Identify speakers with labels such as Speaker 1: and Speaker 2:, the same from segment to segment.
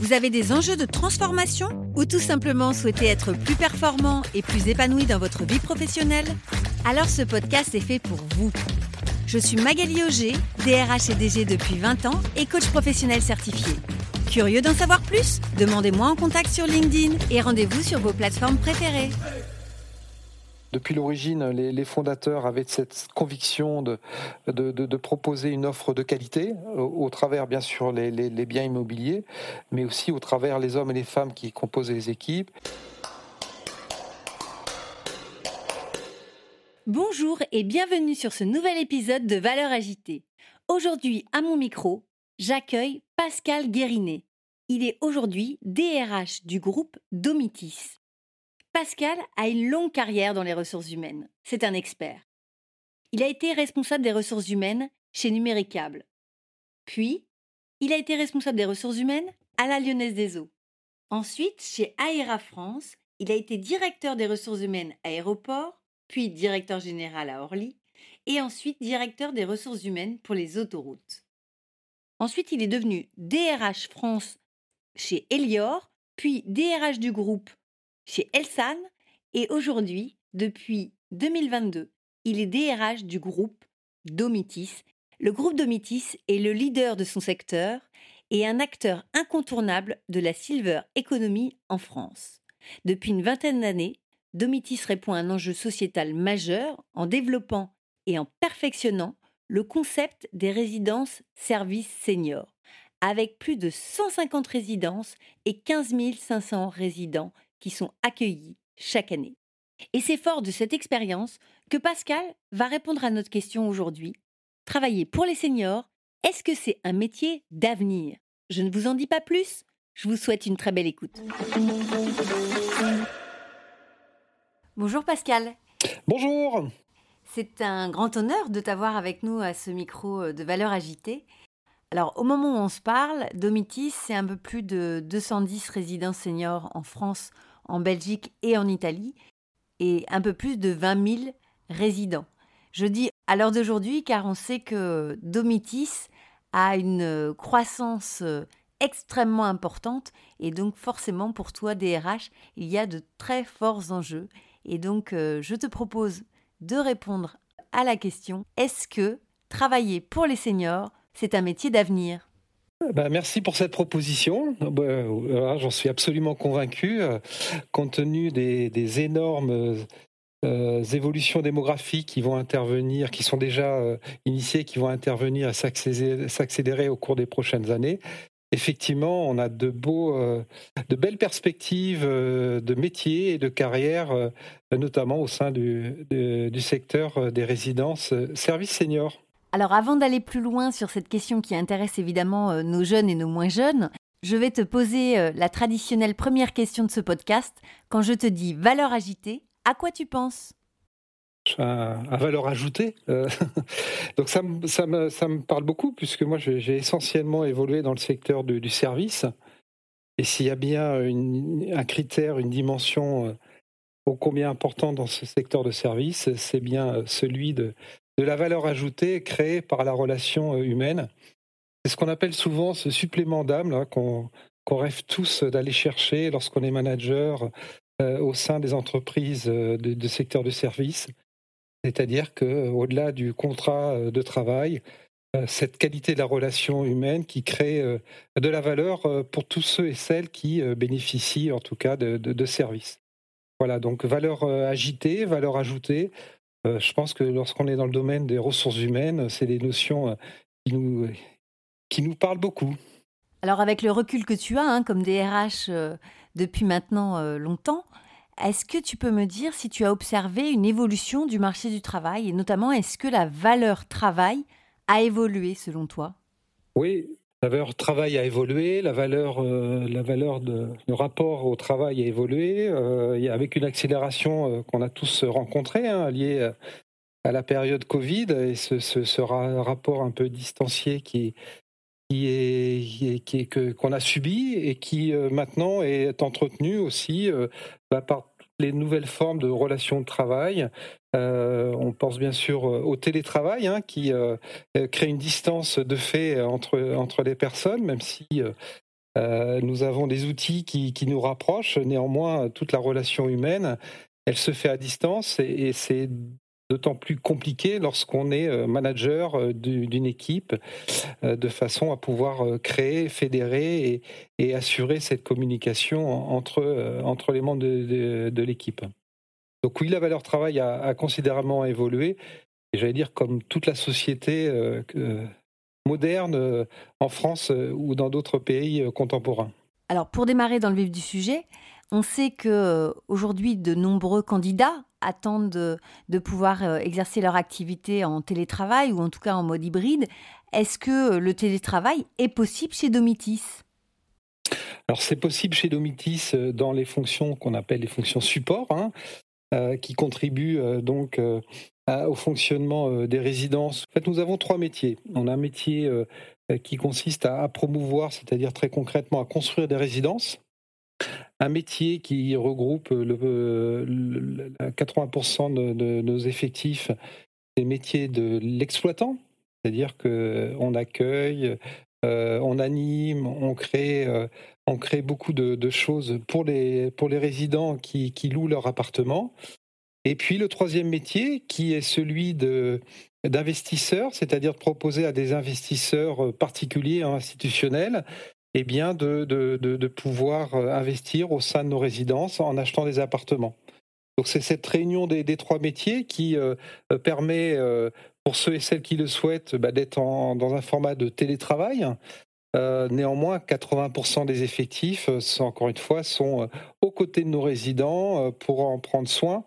Speaker 1: vous avez des enjeux de transformation ou tout simplement souhaitez être plus performant et plus épanoui dans votre vie professionnelle? Alors ce podcast est fait pour vous. Je suis Magali Auger, DRH et DG depuis 20 ans et coach professionnel certifié. Curieux d'en savoir plus? Demandez-moi en contact sur LinkedIn et rendez-vous sur vos plateformes préférées.
Speaker 2: Depuis l'origine, les, fondateurs avaient cette conviction de, proposer une offre de qualité au, travers, bien sûr, les, biens immobiliers, mais aussi au travers les hommes et les femmes qui composaient les équipes.
Speaker 1: Bonjour et bienvenue sur ce nouvel épisode de Valeurs agitées. Aujourd'hui, à mon micro, j'accueille Pascal Guérinet. Il est aujourd'hui DRH du groupe Domitis. Pascal a une longue carrière dans les ressources humaines. C'est un expert. Il a été responsable des ressources humaines chez Numéricable. Puis, il a été responsable des ressources humaines à la Lyonnaise des Eaux. Ensuite, chez Aéra France, il a été directeur des ressources humaines à Aéroport, puis directeur général à Orly, et ensuite directeur des ressources humaines pour les autoroutes. Ensuite, il est devenu DRH France chez Elior, puis DRH du groupe chez Elsan et aujourd'hui, depuis 2022, il est DRH du groupe Domitis. Le groupe Domitis est le leader de son secteur et un acteur incontournable de la silver economy en France. Depuis une vingtaine d'années, Domitis répond à un enjeu sociétal majeur en développant et en perfectionnant le concept des résidences services seniors, avec plus de 150 résidences et 15 500 résidents qui sont accueillis chaque année. Et c'est fort de cette expérience que Pascal va répondre à notre question aujourd'hui. Travailler pour les seniors, est-ce que c'est un métier d'avenir? Je ne vous en dis pas plus. Je vous souhaite une très belle écoute. Bonjour Pascal.
Speaker 2: Bonjour.
Speaker 1: C'est un grand honneur de t'avoir avec nous à ce micro de valeur agitée. Alors, au moment où on se parle, Domitis, c'est un peu plus de 210 résidents seniors en France en Belgique et en Italie, et un peu plus de 20 000 résidents. Je dis à l'heure d'aujourd'hui car on sait que Domitis a une croissance extrêmement importante et donc forcément pour toi DRH, il y a de très forts enjeux. Et donc euh, je te propose de répondre à la question, est-ce que travailler pour les seniors, c'est un métier d'avenir?
Speaker 2: Bah, merci pour cette proposition. Bah, j'en suis absolument convaincu, euh, compte tenu des, énormes euh, évolutions démographiques qui vont intervenir, qui sont déjà euh, initiées, qui vont intervenir et s'accélérer au cours des prochaines années. Effectivement, on a de beaux, de belles perspectives de métiers et de carrière, notamment au sein du secteur des résidences services seniors.
Speaker 1: Alors avant d'aller plus loin sur cette question qui intéresse évidemment euh, nos jeunes et nos moins jeunes, je vais te poser euh, la traditionnelle première question de ce podcast. Quand je te dis valeur agitée, à quoi tu penses?
Speaker 2: À, valeur ajoutée. Euh, donc ça, me, parle beaucoup puisque moi j'ai essentiellement évolué dans le secteur du service. Et s'il y a bien un critère, une dimension ô combien important dans ce secteur de service, c'est bien celui de, de la valeur ajoutée créée par la relation euh, humaine. C'est ce qu'on appelle souvent ce supplément d'âme qu'on rêve tous d'aller chercher lorsqu'on est manager euh, au sein des entreprises euh, de, secteur de service. C'est-à-dire qu'au-delà du contrat de travail, cette qualité de la relation humaine qui crée de la valeur pour tous ceux et celles qui bénéficient en tout cas de, de services. Voilà, donc valeur agitée, valeur ajoutée, je pense que lorsqu'on est dans le domaine des ressources humaines, c'est des notions euh, qui nous, qui nous parlent beaucoup.
Speaker 1: Alors avec le recul que tu as hein, comme DRH euh, depuis maintenant longtemps, est-ce que tu peux me dire si tu as observé une évolution du marché du travail et notamment est-ce que la valeur travail a évolué selon toi?
Speaker 2: Oui, la valeur travail a évolué, la valeur, la valeur de le rapport au travail a évolué, avec une accélération qu'on a tous rencontrée, hein, liée à la période Covid et ce, rapport un peu distancié qui, est, qu'on a subi et qui maintenant est entretenu aussi bah, par les nouvelles formes de relations de travail. Euh, on pense bien sûr au télétravail hein, qui euh, crée une distance de fait entre, les personnes, même si euh, nous avons des outils qui, nous rapprochent. Néanmoins, toute la relation humaine, elle se fait à distance et, c'est d'autant plus compliqué lorsqu'on est euh, manager euh, d'une équipe, euh, de façon à pouvoir créer, fédérer et, assurer cette communication entre les membres de, l'équipe. Donc oui, la valeur travail a, considérablement évolué, et j'allais dire comme toute la société moderne en France ou dans d'autres pays contemporains.
Speaker 1: Alors pour démarrer dans le vif du sujet, on sait que aujourd'hui de nombreux candidats attendent de, pouvoir euh, exercer leur activité en télétravail ou en tout cas en mode hybride. Est-ce que le télétravail est possible chez Domitis?
Speaker 2: Alors c'est possible chez Domitis euh, dans les fonctions qu'on appelle les fonctions support, hein, euh, qui contribuent donc au fonctionnement des résidences. En fait, nous avons trois métiers. On a un métier qui consiste à promouvoir, c'est-à-dire très concrètement à construire des résidences un métier qui regroupe le, 80% de, nos effectifs, les métiers de l'exploitant, c'est-à-dire qu'on accueille, euh, on anime, on crée, euh, on crée beaucoup de, choses pour les, pour les résidents qui, louent leur appartement. Et puis le troisième métier, qui est celui de d'investisseurs, c'est-à-dire de proposer à des investisseurs particuliers, institutionnels, eh bien de, pouvoir euh, investir au sein de nos résidences en achetant des appartements. Donc c'est cette réunion des, trois métiers qui euh, euh, permet, pour ceux et celles qui le souhaitent, bah, d'être dans un format de télétravail. néanmoins, 80% des effectifs, encore une fois, sont aux côtés de nos résidents pour en prendre soin.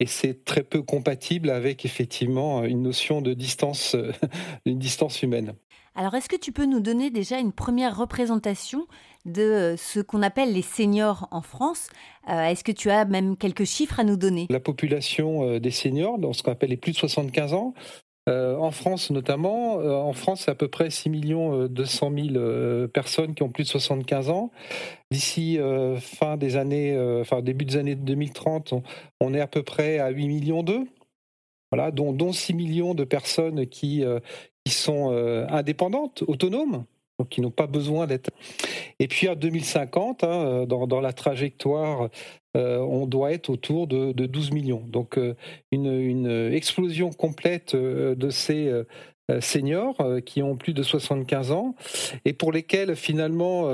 Speaker 2: Et c'est très peu compatible avec effectivement une notion de distance, une distance humaine.
Speaker 1: Alors, est-ce que tu peux nous donner déjà une première représentation de euh, ce qu'on appelle les seniors en France euh, Est-ce que tu as même quelques chiffres à nous donner?
Speaker 2: La population euh, des seniors, dans ce qu'on appelle les plus de 75 ans, en France notamment, en France, c'est à peu près 6 200 000 personnes qui ont plus de 75 ans. D'ici fin des années, enfin début des années 2030, on, est à peu près à 8 millions d'eux. Voilà, dont, dont, 6 millions de personnes qui, sont indépendantes, autonomes, donc qui n'ont pas besoin d'être. Et puis à 2050, hein, euh, dans, la trajectoire, euh, on doit être autour de, 12 millions. Donc une, explosion complète de ces seniors qui ont plus de 75 ans et pour lesquels finalement,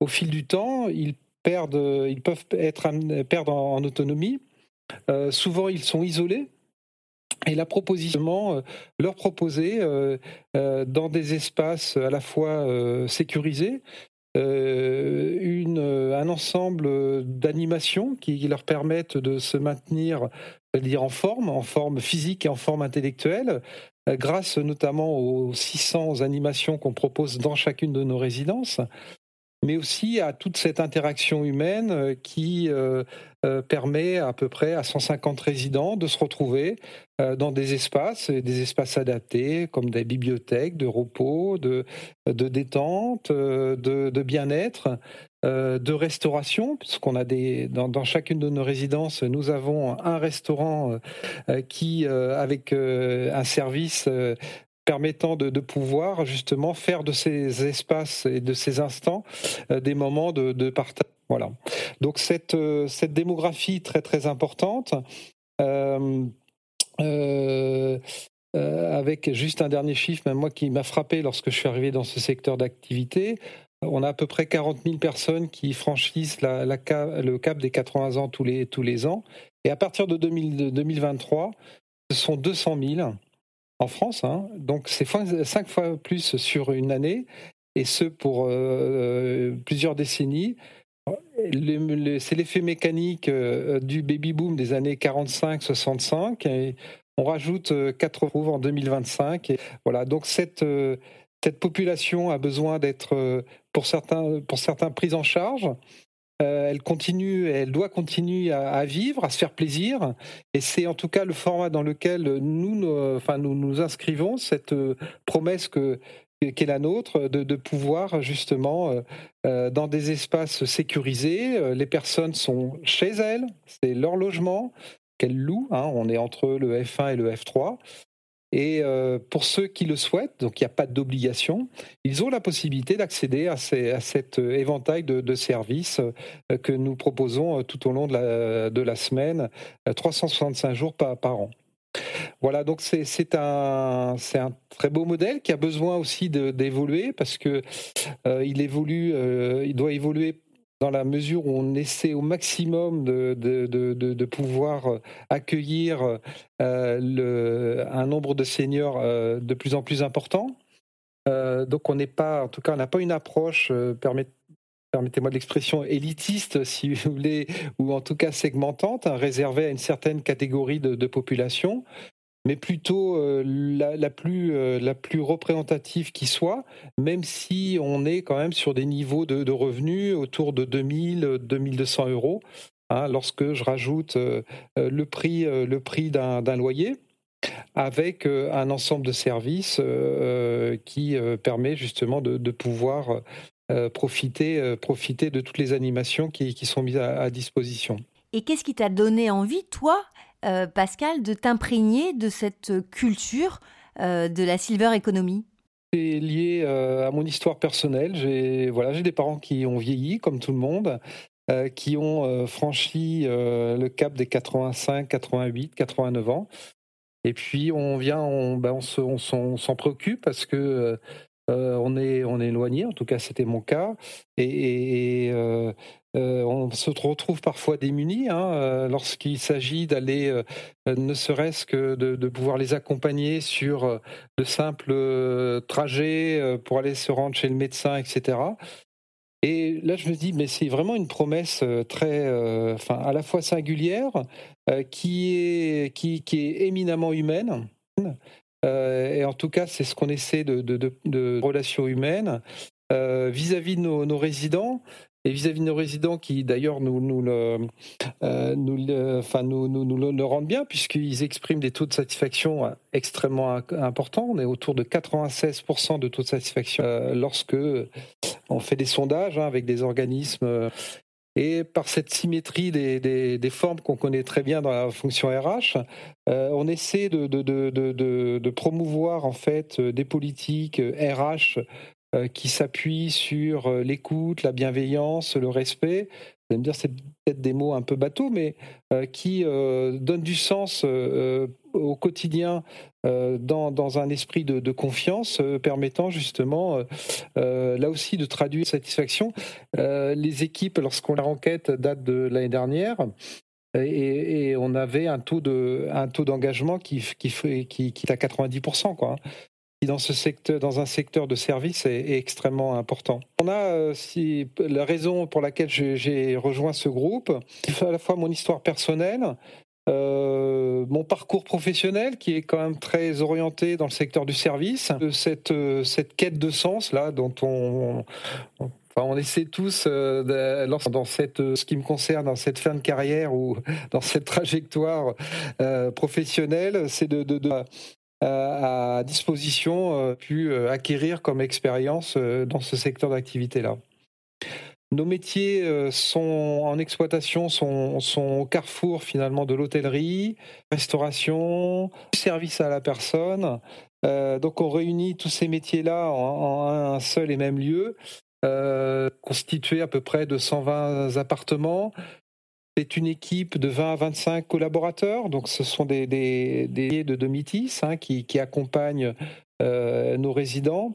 Speaker 2: au fil du temps, ils perdent, ils peuvent être perdre en autonomie. souvent, ils sont isolés et la proposition, euh, leur proposer euh, euh, dans des espaces à la fois sécurisés, un ensemble d'animations qui, leur permettent de se maintenir dire en forme, en forme physique et en forme intellectuelle, grâce notamment aux 600 animations qu'on propose dans chacune de nos résidences mais aussi à toute cette interaction humaine euh, qui euh, euh, permet à peu près à 150 résidents de se retrouver dans des espaces, des espaces adaptés comme des bibliothèques, de repos, de, de détente, de, bien-être, de restauration, puisqu'on a des dans, chacune de nos résidences, nous avons un restaurant qui, avec un service permettant de, pouvoir justement faire de ces espaces et de ces instants euh, des moments de, partage. Voilà. Donc cette, euh, cette démographie très très importante. Euh, avec juste un dernier chiffre, même moi qui m'a frappé lorsque je suis arrivé dans ce secteur d'activité, on a à peu près 40 000 personnes qui franchissent le cap des 80 ans tous les, tous les ans. Et à partir de 2023, ce sont 200 000 en France. Hein. Donc c'est cinq fois plus sur une année, et ce pour euh, plusieurs décennies. C'est l'effet mécanique euh, du baby-boom des années 45-65. Et on rajoute 4 euh, roues en 2025. Et voilà, donc cette, cette population a besoin d'être, pour certains, pour certains, prise en charge. Elle continue, elle doit continuer à, vivre, à se faire plaisir, et c'est en tout cas le format dans lequel nous, enfin, nous nous inscrivons, cette promesse que qui est la nôtre, de, pouvoir justement, euh, euh, dans des espaces sécurisés, euh, les personnes sont chez elles, c'est leur logement qu'elles louent, hein, on est entre le F1 et le F3. Et pour ceux qui le souhaitent, donc il n'y a pas d'obligation, ils ont la possibilité d'accéder à, cet éventail de, services que nous proposons tout au long de la, semaine, 365 jours par, an. Voilà, donc c'est un, très beau modèle qui a besoin aussi d'évoluer parce que euh, euh, il doit évoluer dans la mesure où on essaie au maximum de, de, de, pouvoir euh, accueillir le, un nombre de seniors de plus en plus important. donc on n'est pas, en tout cas, n'a pas une approche permet, permettez-moi de l'expression, élitiste, si vous voulez, ou en tout cas segmentante, hein, réservée à une certaine catégorie de, population, mais plutôt euh, la, plus, euh, la plus représentative qui soit, même si on est quand même sur des niveaux de, revenus autour de 2000, 2200 euros, hein, lorsque je rajoute euh, le prix, le prix d'un loyer avec un ensemble de services qui permet justement de pouvoir profiter, profiter de toutes les animations qui, sont mises à, disposition.
Speaker 1: Et qu'est-ce qui t'a donné envie, toi, euh, Pascal, de t'imprégner de cette culture de la silver economy?
Speaker 2: C'est lié à mon histoire personnelle. J'ai voilà, des parents qui ont vieilli comme tout le monde, qui ont franchi le cap des 85, 88, 89 ans. Et puis on vient, on, ben, s'en préoccupe parce que euh, on, est, on est éloigné, en tout cas c'était mon cas, et, euh, euh, on se retrouve parfois démunis hein, lorsqu'il s'agit d'aller, ne serait-ce que de, pouvoir les accompagner sur de simples trajets pour aller se rendre chez le médecin, etc. Et là, je me dis, mais c'est vraiment une promesse très, enfin, à la fois singulière, qui, est, qui, qui est éminemment humaine. Euh, et en tout cas, c'est ce qu'on essaie de, de, relations humaines euh, vis-à-vis de nos, résidents et vis-à-vis de nos résidents qui d'ailleurs nous, le, euh, rendent bien puisqu'ils expriment des taux de satisfaction extrêmement importants. On est autour de 96% de taux de satisfaction lorsque on fait des sondages hein, avec des organismes et par cette symétrie des, formes qu'on connaît très bien dans la fonction RH, euh, on essaie de, de, promouvoir en fait euh, des politiques RH euh, qui s'appuient sur l'écoute, la bienveillance, le respect. Vous allez me dire, c'est peut-être des mots un peu bateaux, mais qui donnent du sens au quotidien euh, dans, un esprit de, confiance euh, permettant justement euh, là aussi de traduire satisfaction. les équipes, lorsqu'on la enquête date de l'année dernière, et, on avait un taux de d'engagement qui qui, qui qui est à 90% quoi dans ce secteur dans un secteur de service est, extrêmement important. On a si la raison pour laquelle j'ai rejoint ce groupe, à la fois mon histoire personnelle, euh, mon parcours professionnel qui est quand même très orienté dans le secteur du service, cette, euh, cette quête de sens là dont on, on essaie tous, euh, dans cette, ce qui me concerne, dans cette fin de carrière ou dans cette trajectoire professionnelle, c'est de, à disposition pu acquérir comme expérience dans ce secteur d'activité-là. Nos métiers euh, sont en exploitation, sont, au carrefour finalement de l'hôtellerie, restauration, service à la personne. Euh, donc on réunit tous ces métiers-là en, un seul et même lieu, euh, constitué à peu près de 120 appartements. C'est une équipe de 20 à 25 collaborateurs, donc ce sont des, des, de Domitis hein, qui, accompagnent euh, nos résidents.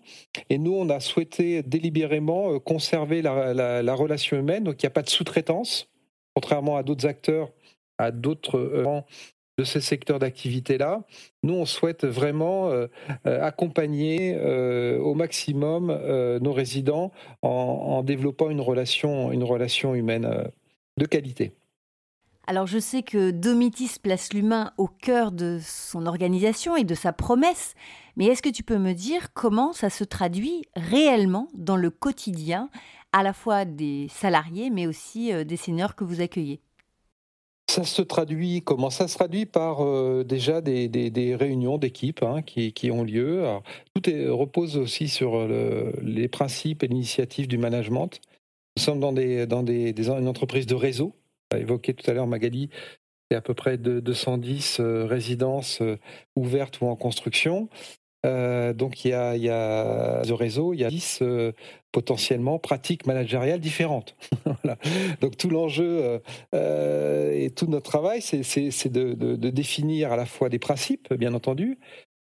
Speaker 2: Et nous, on a souhaité délibérément euh, conserver la, relation humaine. Donc, il n'y a pas de sous-traitance, contrairement à d'autres acteurs, à d'autres rangs de ces secteurs d'activité-là. Nous, on souhaite vraiment euh, accompagner au maximum nos résidents en, développant une relation humaine de qualité.
Speaker 1: Alors je sais que Domitis place l'humain au cœur de son organisation et de sa promesse, mais est-ce que tu peux me dire comment ça se traduit réellement dans le quotidien, à la fois des salariés, mais aussi euh, des seniors que vous accueillez?
Speaker 2: Ça se traduit comment Ça se traduit? Par euh, déjà des, réunions d'équipe hein, qui, ont lieu. tout repose aussi sur les principes et l'initiative du management. Nous sommes dans, une entreprise de réseau. Évoqué tout à l'heure Magali, c'est à peu près de 210 euh, résidences euh, ouvertes ou en construction. Euh, donc il y a, y le réseau, il y a 10 euh, potentiellement pratiques managériales différentes. Donc tout l'enjeu et tout notre travail, c'est de, de, de, définir à la fois des principes, bien entendu,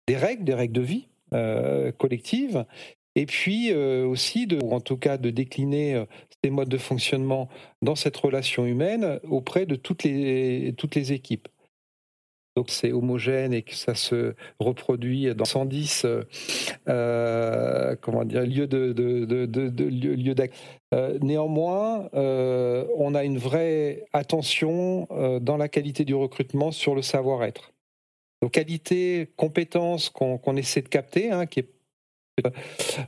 Speaker 2: des règles, des règles de vie collectives, et puis aussi, de, ou en tout cas de décliner ces modes de fonctionnement dans cette relation humaine auprès de toutes les, toutes les équipes donc c'est homogène et que ça se reproduit dans 110 euh, euh, comment dire, lieux de, de, de, euh, néanmoins, on a une vraie attention dans la qualité du recrutement sur le savoir-être. Donc qualité, compétence qu'on essaie de capter, hein, qui est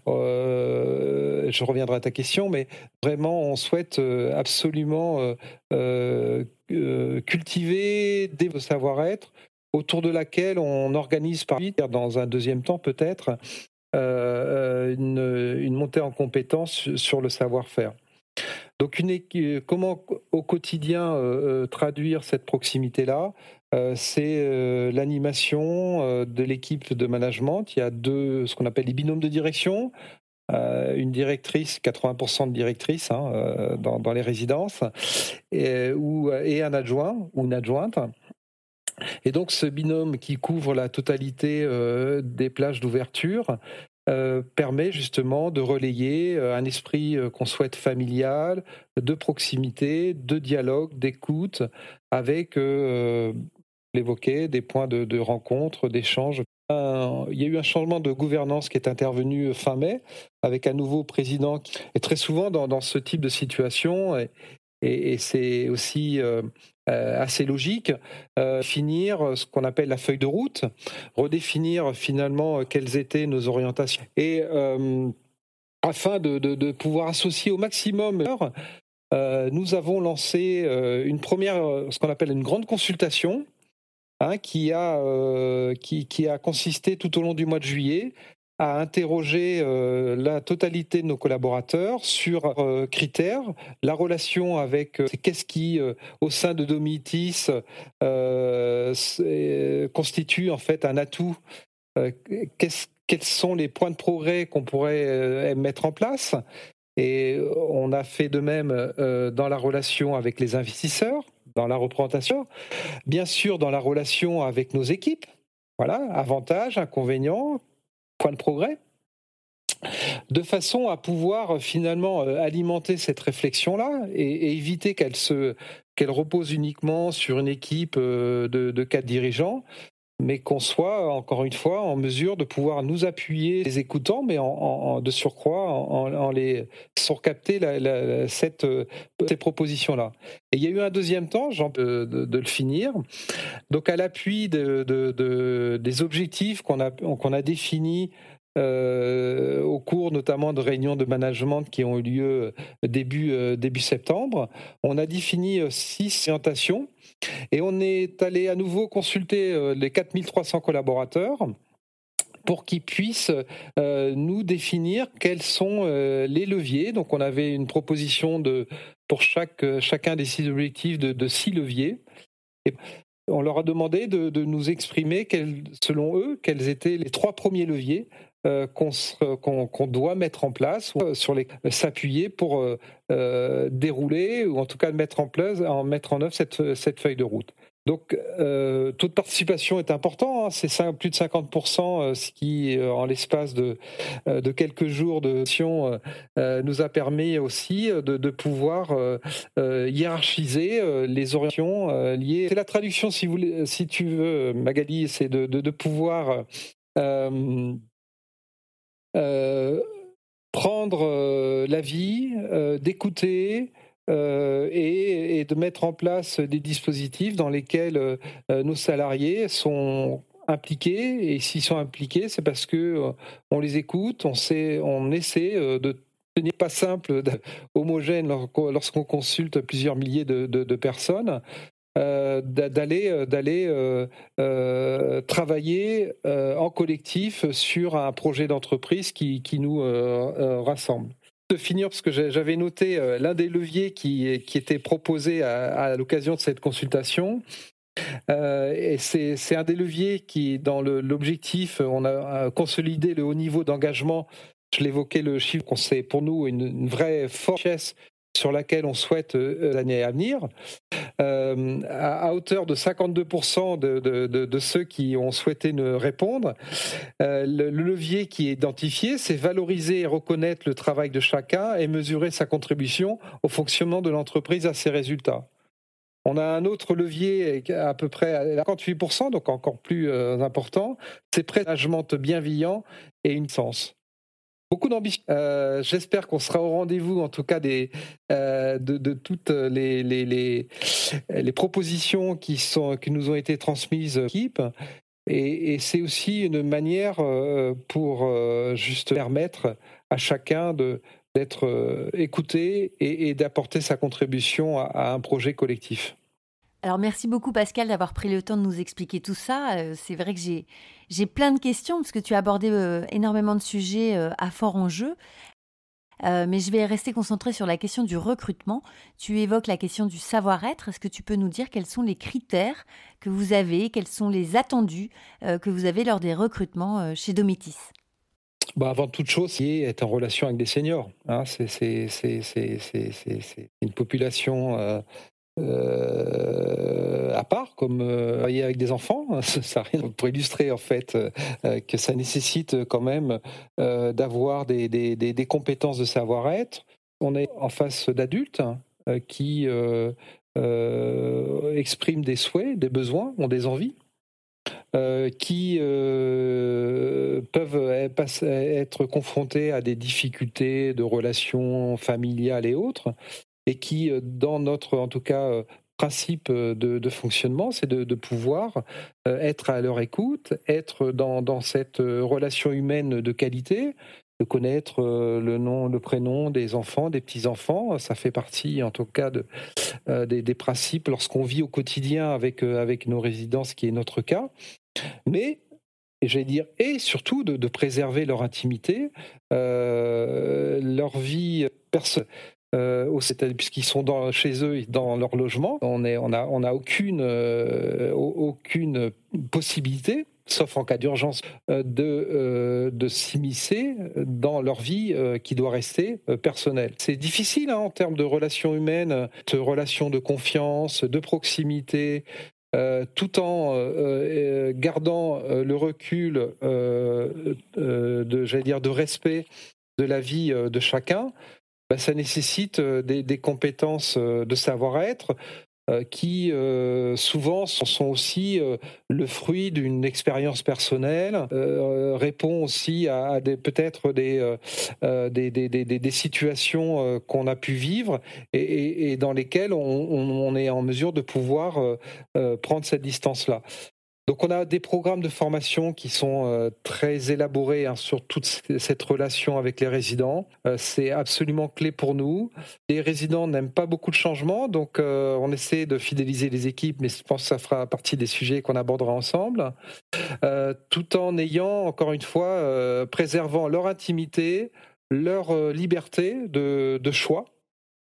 Speaker 2: euh, je reviendrai à ta question, mais vraiment, on souhaite euh, absolument euh, cultiver des savoir-être autour de laquelle on organise par dans un deuxième temps peut-être, une, montée en compétence sur le savoir-faire. Donc, comment au quotidien traduire cette proximité-là? Euh, c'est euh, l'animation euh, de l'équipe de management. Il y a deux, ce qu'on appelle les binômes de direction. une directrice, 80% de directrices hein, dans, les résidences, et un adjoint ou une adjointe. Et donc ce binôme qui couvre la totalité des plages d'ouverture permet justement de relayer un esprit qu'on souhaite familial, de proximité, de dialogue, d'écoute, avec l'évoquer, des points de, rencontre, d'échange. il y a eu un changement de gouvernance qui est intervenu fin mai, avec un nouveau président. Et très souvent, dans, ce type de situation, et, c'est aussi euh, euh, assez logique, euh, finir ce qu'on appelle la feuille de route, redéfinir finalement quelles étaient nos orientations. Et afin de, pouvoir associer au maximum nous avons lancé une première, ce qu'on appelle une grande consultation, Hein, qui, a, euh, qui, a consisté tout au long du mois de juillet à interroger euh, la totalité de nos collaborateurs sur euh, critères, la relation avec qu'est-ce qui, au sein de Domitis, constitue en fait un atout, quels sont les points de progrès qu'on pourrait mettre en place. Et on a fait de même dans la relation avec les investisseurs dans la représentation, bien sûr dans la relation avec nos équipes, voilà, avantages, inconvénients, points de progrès, de façon à pouvoir finalement euh, alimenter cette réflexion-là et, éviter qu'elle se qu'elle repose uniquement sur une équipe euh, de quatre dirigeants, mais qu'on soit encore une fois en mesure de pouvoir nous appuyer les écoutants, mais de surcroît en, les sur capter cette, euh, ces propositions-là. Et il y a eu un deuxième temps, Jean, de, de, le finir. Donc à l'appui de, des objectifs qu'on a définis euh, au cours notamment de réunions de management qui ont eu lieu début, euh, début septembre. On a défini six orientations et on est allé à nouveau consulter euh, les 4300 collaborateurs pour qu'ils puissent euh, nous définir quels sont euh, les leviers. Donc on avait une proposition de, pour chacun des six objectifs de, six leviers. On leur a demandé de, de nous exprimer, selon eux, quels étaient les trois premiers leviers euh, qu'on doit mettre en place, euh, sur les s'appuyer pour euh, dérouler ou en tout cas mettre en place, en mettre en œuvre cette, cette feuille de route. Donc, euh, taux de participation est important, hein, c'est plus de 50%, ce qui, en l'espace de, de, quelques jours de session, nous a permis aussi de, pouvoir hiérarchiser les orientations liées. C'est la traduction, si, tu veux, Magali, c'est de, de, pouvoir euh, prendre euh, la vie, euh, d'écouter, et, de mettre en place des dispositifs dans lesquels nos salariés sont impliqués et s'ils sont impliqués, c'est parce que on les écoute, on essaie de ce n'est pas simple, homogène lorsqu'on consulte plusieurs milliers de, personnes. Euh, d'aller euh, d'aller euh, travailler en collectif sur un projet d'entreprise qui, qui, nous rassemble. De finir, parce que j'avais noté l'un des leviers qui, qui était proposé à, l'occasion de cette consultation, et c'est un des leviers qui, dans l'objectif, on a consolidé le haut niveau d'engagement je l'évoquais, le chiffre, c'est pour nous une, vraie force sur laquelle on souhaite euh, l'année à venir, euh, à, hauteur de 52% de, ceux qui ont souhaité nous répondre. Euh, le, levier qui est identifié, c'est valoriser et reconnaître le travail de chacun et mesurer sa contribution au fonctionnement de l'entreprise à ses résultats. On a un autre levier à peu près à 58%, donc encore plus important, c'est prêt bienveillant et une sens. Beaucoup d'ambition. Euh, j'espère qu'on sera au rendez-vous, en tout cas, des, euh, de, toutes les, propositions qui, nous ont été transmises l'équipe. Et, et c'est aussi une manière euh, pour juste permettre à chacun d'être écouté et, d'apporter sa contribution à un projet collectif.
Speaker 1: Alors merci beaucoup Pascal d'avoir pris le temps de nous expliquer tout ça. Euh, c'est vrai que j'ai, j'ai plein de questions parce que tu as abordé euh, énormément de sujets euh, à fort enjeu. mais je vais rester concentrée sur la question du recrutement. Tu évoques la question du savoir-être. Est-ce que tu peux nous dire quels sont les critères que vous avez, quels sont les attendus que vous avez lors des recrutements chez Domitis
Speaker 2: bah avant toute chose, c'est être en relation avec des seniors. Hein. c'est, c'est, une population à part, comme euh, travailler avec des enfants, pour illustrer en fait euh, que ça nécessite quand même d'avoir des, compétences de savoir-être. On est en face d'adultes qui expriment des souhaits, des besoins, ont des envies. qui peuvent être confrontés à des difficultés de relations familiales et autres, et qui, euh, dans notre, en tout cas, euh, principe euh, de, fonctionnement, c'est de, pouvoir être à leur écoute, être dans, cette relation humaine de qualité, de connaître le nom, le prénom des enfants, des petits-enfants. Ça fait partie, en tout cas, de, des, principes lorsqu'on vit au quotidien avec, avec nos résidents, ce qui est notre cas. Mais j'allais dire, et surtout de préserver leur intimité, leur vie personnelle euh, puisqu'ils sont chez eux, dans leur logement. On n'a euh, aucune possibilité, sauf en cas d'urgence, euh, de, s'immiscer dans leur vie qui doit rester personnelle. C'est difficile hein, en termes de relations humaines, de relations de confiance, de proximité, tout en gardant le recul dire, de respect de la vie de chacun. Bah, ça nécessite euh, des, compétences euh, de savoir-être euh, qui souvent sont aussi le fruit d'une expérience personnelle, répond aussi à, peut-être des, des, situations qu'on a pu vivre et, dans lesquelles on, est en mesure de pouvoir prendre cette distance-là. Donc on a des programmes de formation qui sont euh, très élaborés hein, sur toute cette relation avec les résidents. Euh, c'est absolument clé pour nous. Les résidents n'aiment pas beaucoup de changements, donc euh, on essaie de fidéliser les équipes, mais je pense que ça fera partie des sujets qu'on abordera ensemble, tout en ayant, encore une fois, préservant leur intimité, leur liberté de, choix.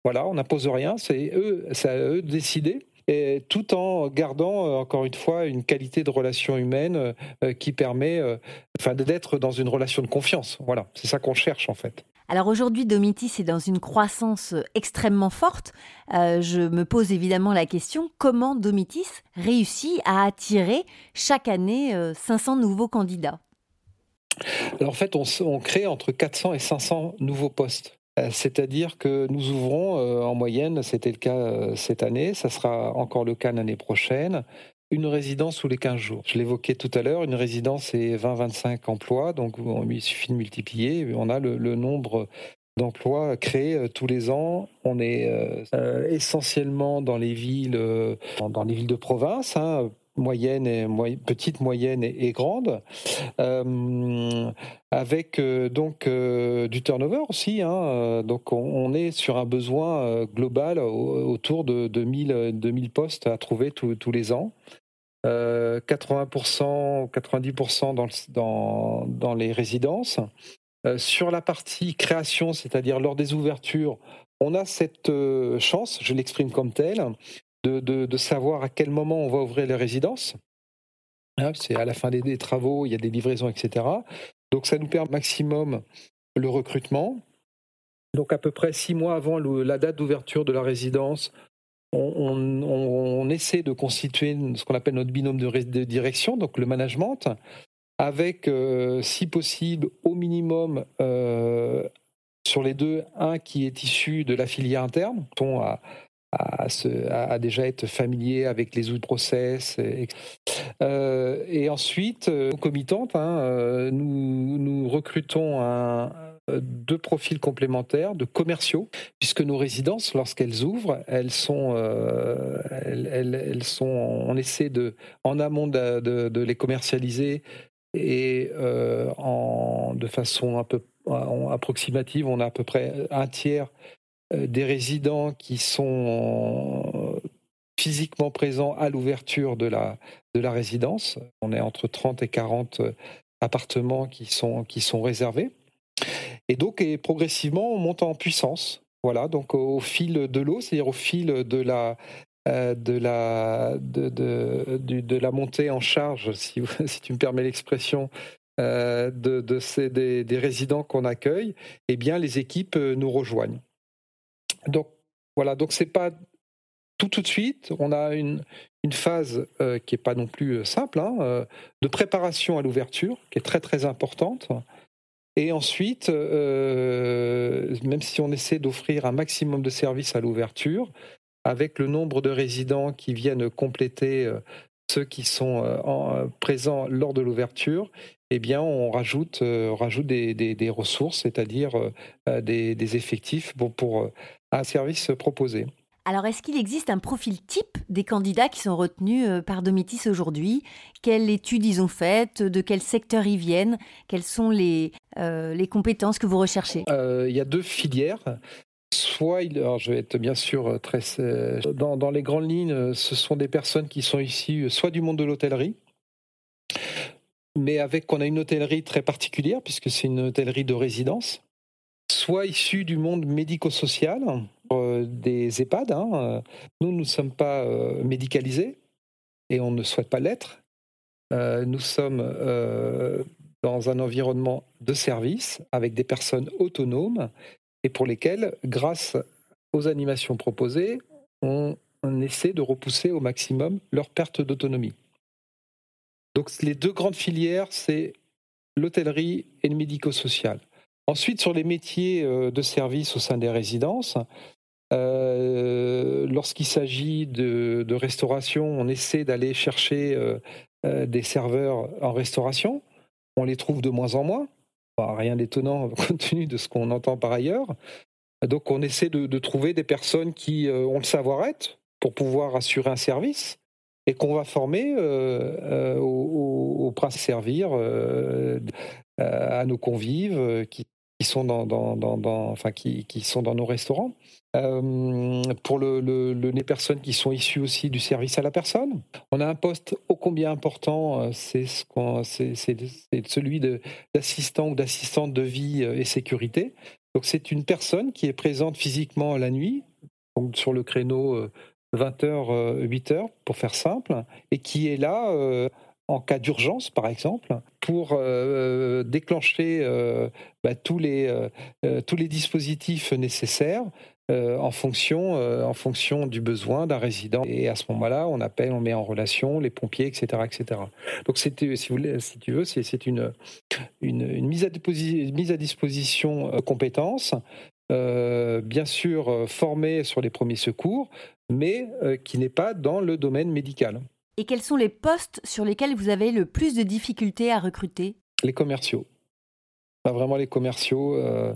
Speaker 2: Voilà, on n'impose rien, c'est eux, c'est à eux de décider et tout en gardant euh, encore une fois une qualité de relation humaine euh, qui permet enfin, d'être dans une relation de confiance. Voilà, c'est ça qu'on cherche en fait.
Speaker 1: Alors aujourd'hui, Domitis est dans une croissance extrêmement forte. Euh, je me pose évidemment la question comment Domitis réussit à attirer chaque année 500 nouveaux candidats?
Speaker 2: Alors en fait, on, on crée entre 400 et 500 nouveaux postes. Euh, c'est-à-dire que nous ouvrons euh, en moyenne, c'était le cas euh, cette année, ça sera encore le cas l'année prochaine, une résidence tous les 15 jours. Je l'évoquais tout à l'heure, une résidence c'est 20-25 emplois, donc il suffit de multiplier, on a le, nombre d'emplois créés tous les ans. On est essentiellement dans les villes, dans les villes de province, hein, moyenne et petite, moyenne et, grande, euh, avec euh, donc euh, du turnover aussi. Hein, donc on, est sur un besoin global autour de 2000, 2000 postes à trouver tous les ans. 80%, 90% dans, dans, dans, les résidences. sur la partie création, c'est-à-dire lors des ouvertures, on a cette chance, je l'exprime comme telle, de, savoir à quel moment on va ouvrir les résidences. Hein, c'est à la fin des, travaux, il y a des livraisons, etc. Donc ça nous permet maximum le recrutement. Donc à peu près six mois avant la date d'ouverture de la résidence, on, essaie de constituer ce qu'on appelle notre binôme de, direction, donc le management, avec, euh, si possible, au minimum euh, sur les deux, un qui est issu de la filière interne, à, à, déjà être familier avec les outils process. Et, euh, ensuite, euh, concomitante, hein, euh, nous, recrutons deux profils complémentaires de commerciaux, puisque nos résidences, lorsqu'elles ouvrent, elles sont, on essaie de, en amont de, de, de les commercialiser et de façon un peu approximative, on a à peu près un tiers des résidents qui sont euh, physiquement présents à l'ouverture de la, de la résidence. On est entre 30 et 40 euh, appartements qui sont, qui sont réservés. Et donc, et progressivement, on monte en puissance. Voilà, donc au fil de l'eau, c'est-à-dire au fil de la, de, la, de, de, la montée en charge, si, si tu me permets l'expression, de, de ces, des, des résidents qu'on accueille, eh bien, les équipes nous rejoignent. Donc voilà, donc c'est pas tout tout de suite. On a une, une phase euh, qui n'est pas non plus euh, simple, hein, euh, de préparation à l'ouverture, qui est très très importante. Et ensuite, même si on essaie d'offrir un maximum de services à l'ouverture, avec le nombre de résidents qui viennent compléter ceux qui sont présents lors de l'ouverture, eh bien, on rajoute, rajoute des, des, ressources, c'est-à-dire des, effectifs pour, pour un service proposé.
Speaker 1: Alors, est-ce qu'il existe un profil type des candidats qui sont retenus euh, par Domitis aujourd'hui? Quelle étude ils ont faite? De quel secteur ils viennent? Quelles sont les, euh, les compétences que vous recherchez?
Speaker 2: Euh, Il y a deux filières. Soit, alors je vais être bien sûr très. Dans, dans, les grandes lignes, ce sont des personnes qui sont issues soit du monde de l'hôtellerie, mais avec qu'on a une hôtellerie très particulière, puisque c'est une hôtellerie de résidence soit issus du monde médico-social, euh, des EHPAD. Hein. Nous, nous ne sommes pas euh, médicalisés et on ne souhaite pas l'être. Euh, nous sommes dans un environnement de service avec des personnes autonomes et pour lesquelles, grâce aux animations proposées, on essaie de repousser au maximum leur perte d'autonomie. Donc les deux grandes filières, c'est l'hôtellerie et le médico-social. Ensuite, sur les métiers euh, de service au sein des résidences, euh, lorsqu'il s'agit de, restauration, on essaie d'aller chercher euh, des serveurs en restauration. On les trouve de moins en moins. rien d'étonnant compte tenu de ce qu'on entend par ailleurs. Donc on essaie de, trouver des personnes qui ont le savoir-être pour pouvoir assurer un service et qu'on va former au, au, servir à nos convives qui sont dans, enfin, qui, sont dans nos restaurants. Euh, pour le, les personnes qui sont issues aussi du service à la personne. On a un poste ô combien important, euh, c'est ce c'est, celui d'assistant ou d'assistante de vie euh, et sécurité. Donc c'est une personne qui est présente physiquement la nuit, sur le créneau 20h, 8h, pour faire simple, et qui est là en cas d'urgence, par exemple, pour euh, déclencher euh, bah, tous, les, euh, tous les dispositifs nécessaires en, fonction, en fonction du besoin d'un résident. Et à ce moment-là, on appelle, on met en relation les pompiers, etc. etc. Donc, si, si tu veux, c'est une, une, mise, à mise à disposition compétences, bien sûr formée sur les premiers secours, mais qui n'est pas dans le domaine médical.
Speaker 1: Et quels sont les postes sur lesquels vous avez le plus de difficultés à recruter?
Speaker 2: Les commerciaux. Pas vraiment les commerciaux. Euh,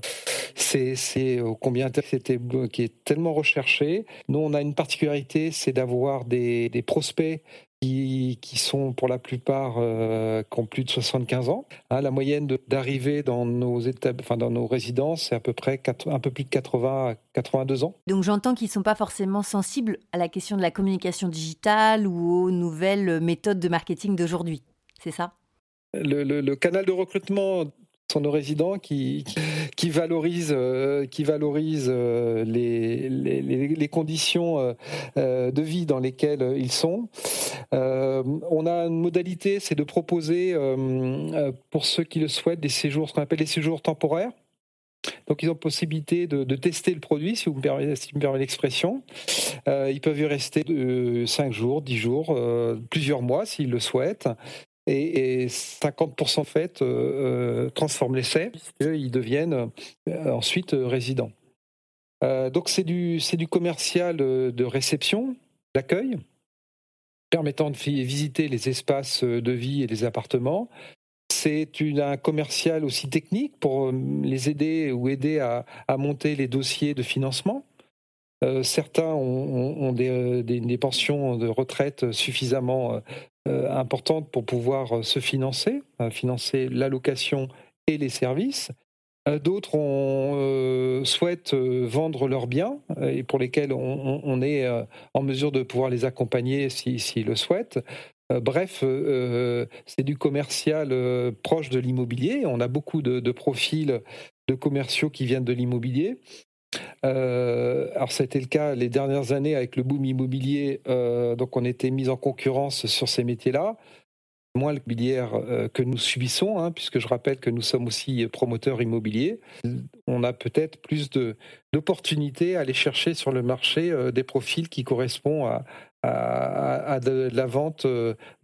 Speaker 2: c'est combien c'était qui est tellement recherché. Nous, on a une particularité, c'est d'avoir des, des prospects qui, sont pour la plupart euh, qui ont plus de 75 ans. Hein, la moyenne d'arrivée dans nos enfin dans nos résidences, c'est à peu près un peu plus de 80 à 82 ans.
Speaker 1: Donc j'entends qu'ils ne sont pas forcément sensibles à la question de la communication digitale ou aux nouvelles méthodes de marketing d'aujourd'hui. C'est ça?
Speaker 2: Le, canal de recrutement sont nos résidents qui, qui valorisent, euh, qui valorisent euh, les, les, conditions euh, de vie dans lesquelles ils sont. on a une modalité, c'est de proposer pour ceux qui le souhaitent des séjours, ce qu'on appelle des séjours temporaires. Donc ils ont possibilité de, tester le produit, si vous me permettez, si l'expression. ils peuvent y rester 5 jours, 10 jours, plusieurs mois s'ils le souhaitent et, 50% fait euh, euh, transforment l'essai, ils deviennent euh, ensuite résidents. donc c'est du, du commercial de réception, d'accueil, permettant de visiter les espaces de vie et les appartements. C'est un commercial aussi technique pour les aider ou aider à, à monter les dossiers de financement. certains ont, des, des, pensions de retraite suffisamment euh, importante pour pouvoir euh, se financer, euh, financer l'allocation et les services. D'autres souhaitent vendre leurs biens et pour lesquels on, est en mesure de pouvoir les accompagner s'ils le souhaitent. Bref, c'est du commercial proche de l'immobilier. On a beaucoup de, profils de commerciaux qui viennent de l'immobilier. Euh, alors, ça a été le cas les dernières années avec le boom immobilier. Euh, donc, on était mis en concurrence sur ces métiers-là. Moins l'immobilière euh, que nous subissons, hein, puisque je rappelle que nous sommes aussi promoteurs immobiliers. On a peut-être plus d'opportunités à aller chercher sur le marché des profils qui correspondent à, à de la vente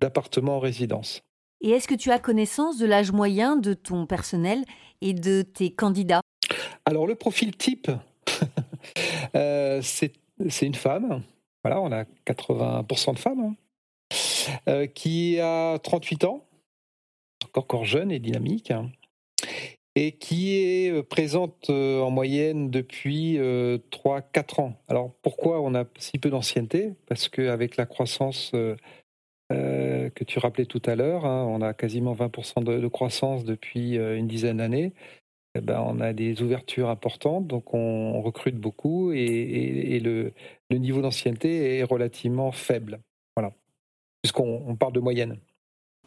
Speaker 2: d'appartements en résidence.
Speaker 1: Et est-ce que tu as connaissance de l'âge moyen de ton personnel et de tes candidats?
Speaker 2: Alors, le profil type Euh, c'est une femme, voilà, on a 80% de femmes, hein, euh, qui a 38 ans, encore jeune et dynamique, hein, et qui est euh, présente en moyenne depuis 3-4 ans. Alors pourquoi on a si peu d'ancienneté? Parce qu'avec la croissance que tu rappelais tout à l'heure, hein, on a quasiment 20% de, croissance depuis une dizaine d'années. Eh ben, on a des ouvertures importantes, donc on recrute beaucoup et, le, niveau d'ancienneté est relativement faible. Voilà, puisqu'on parle de moyenne.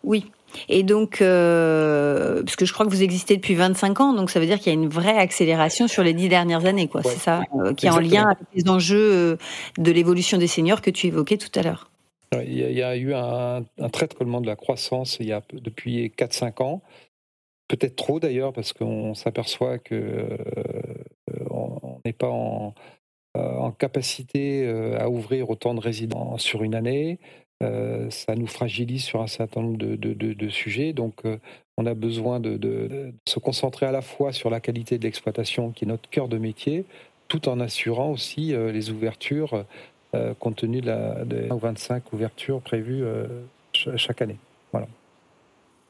Speaker 1: Oui, et donc, euh, parce que je crois que vous existez depuis 25 ans, donc ça veut dire qu'il y a une vraie accélération sur les dix dernières années, quoi. C'est ça, euh, qui est en lien avec les enjeux euh, de l'évolution des seniors que tu évoquais tout à l'heure.
Speaker 2: Il y, a, eu un, un traitement de la croissance il y a, depuis 4-5 ans. Peut-être trop d'ailleurs, parce qu'on s'aperçoit que euh, on n'est pas en, euh, capacité euh, à ouvrir autant de résidents sur une année. ça nous fragilise sur un certain nombre de, sujets. Donc, on a besoin de, se concentrer à la fois sur la qualité de l'exploitation, qui est notre cœur de métier, tout en assurant aussi les ouvertures, compte tenu de la 25 ouvertures prévues chaque année. Voilà.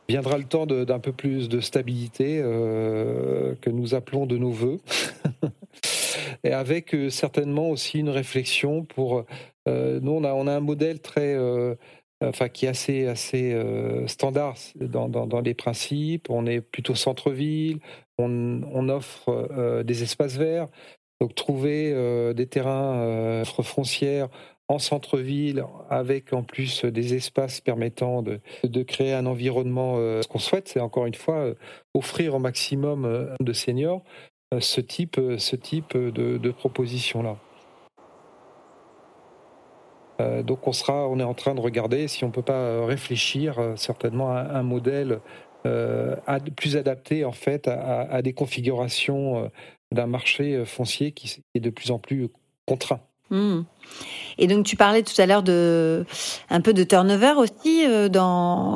Speaker 2: Viendra le temps d'un peu plus de stabilité euh, que nous appelons de nos voeux, et avec euh, certainement aussi une réflexion pour. Euh, nous, on a, on a un modèle très, enfin, qui est assez, assez standard dans, dans, les principes. On est plutôt centre-ville, on, on, offre des espaces verts. Donc, trouver des terrains foncières en centre-ville, avec en plus des espaces permettant de, de créer un environnement. Euh, ce qu'on souhaite, c'est encore une fois euh, offrir au maximum euh, de seniors ce type, ce type de, de proposition-là. donc on sera, on est en train de regarder si on peut pas réfléchir certainement à un modèle plus adapté en fait à des configurations d'un marché foncier qui est de plus en plus contraint.
Speaker 1: Hmm. Et donc tu parlais tout à l'heure de un peu de turnover aussi euh,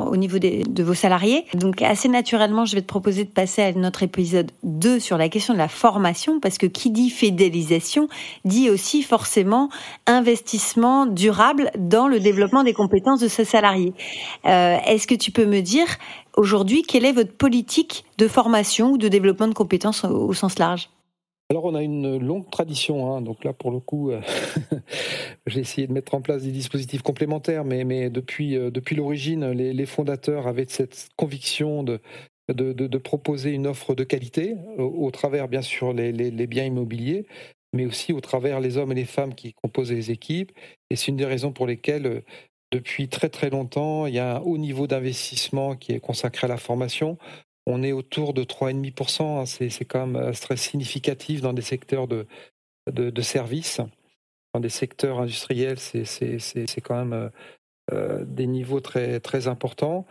Speaker 1: au niveau des, de vos salariés. Donc assez naturellement, je vais te proposer de passer à notre épisode 2 sur la question de la formation parce que qui dit fidélisation dit aussi forcément investissement durable dans le développement des compétences de ses salariés. Euh, Est-ce que tu peux me dire aujourd'hui quelle est votre politique de formation ou de développement de compétences au sens large?
Speaker 2: Alors on a une longue tradition, hein, donc là pour le coup, euh, j'ai essayé de mettre en place des dispositifs complémentaires, mais, depuis, euh, depuis l'origine, les, fondateurs avaient cette conviction de, de, proposer une offre de qualité au, travers bien sûr les, les, biens immobiliers, mais aussi au travers les hommes et les femmes qui composent les équipes. Et c'est une des raisons pour lesquelles euh, depuis très très longtemps, il y a un haut niveau d'investissement qui est consacré à la formation on est autour de 3,5%. Hein. C'est quand même euh, très significatif dans des secteurs de, services. Dans des secteurs industriels, c'est quand même euh, euh, des niveaux très, très importants.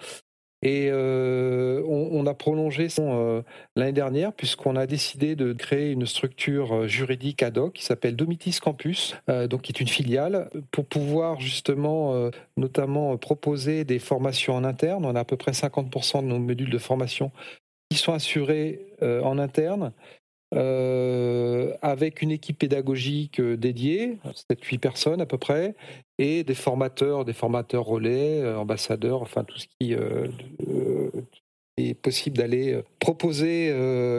Speaker 2: Et euh, on, a prolongé euh, l'année dernière puisqu'on a décidé de créer une structure euh, juridique ad hoc qui s'appelle Domitis Campus, donc qui est une filiale, pour pouvoir justement notamment proposer des formations en interne. On a à peu près 50% de nos modules de formation qui sont assurés en interne euh, avec une équipe pédagogique euh, dédiée, 7-8 personnes à peu près, et des formateurs, des formateurs relais, euh, ambassadeurs, enfin tout ce qui est possible d'aller proposer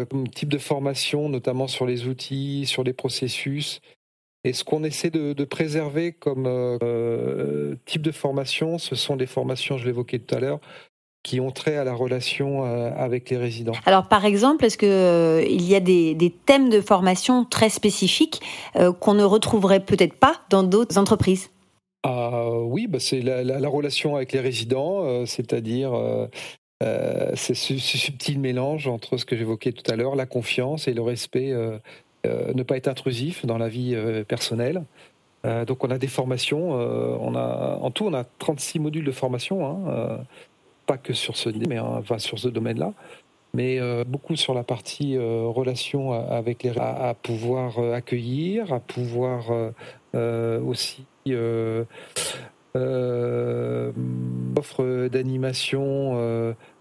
Speaker 2: comme type de formation, notamment sur les outils, sur les processus. Et ce qu'on essaie de, de, préserver comme type de formation, ce sont des formations, je l'évoquais tout à l'heure, qui ont trait à la relation euh, avec les résidents.
Speaker 1: Alors par exemple, est-ce qu'il euh, il y a des, des, thèmes de formation très spécifiques euh, qu'on ne retrouverait peut-être pas dans d'autres entreprises?
Speaker 2: Ah, Oui, bah c'est la, la, relation avec les résidents, c'est-à-dire ce, ce, subtil mélange entre ce que j'évoquais tout à l'heure, la confiance et le respect, ne pas être intrusif dans la vie personnelle. donc on a des formations, on a, en tout on a 36 modules de formation. Hein, pas que sur ce, mais enfin sur ce domaine-là, mais euh, beaucoup sur la partie euh, relation avec les à, à pouvoir euh, accueillir, à pouvoir aussi offre d'animation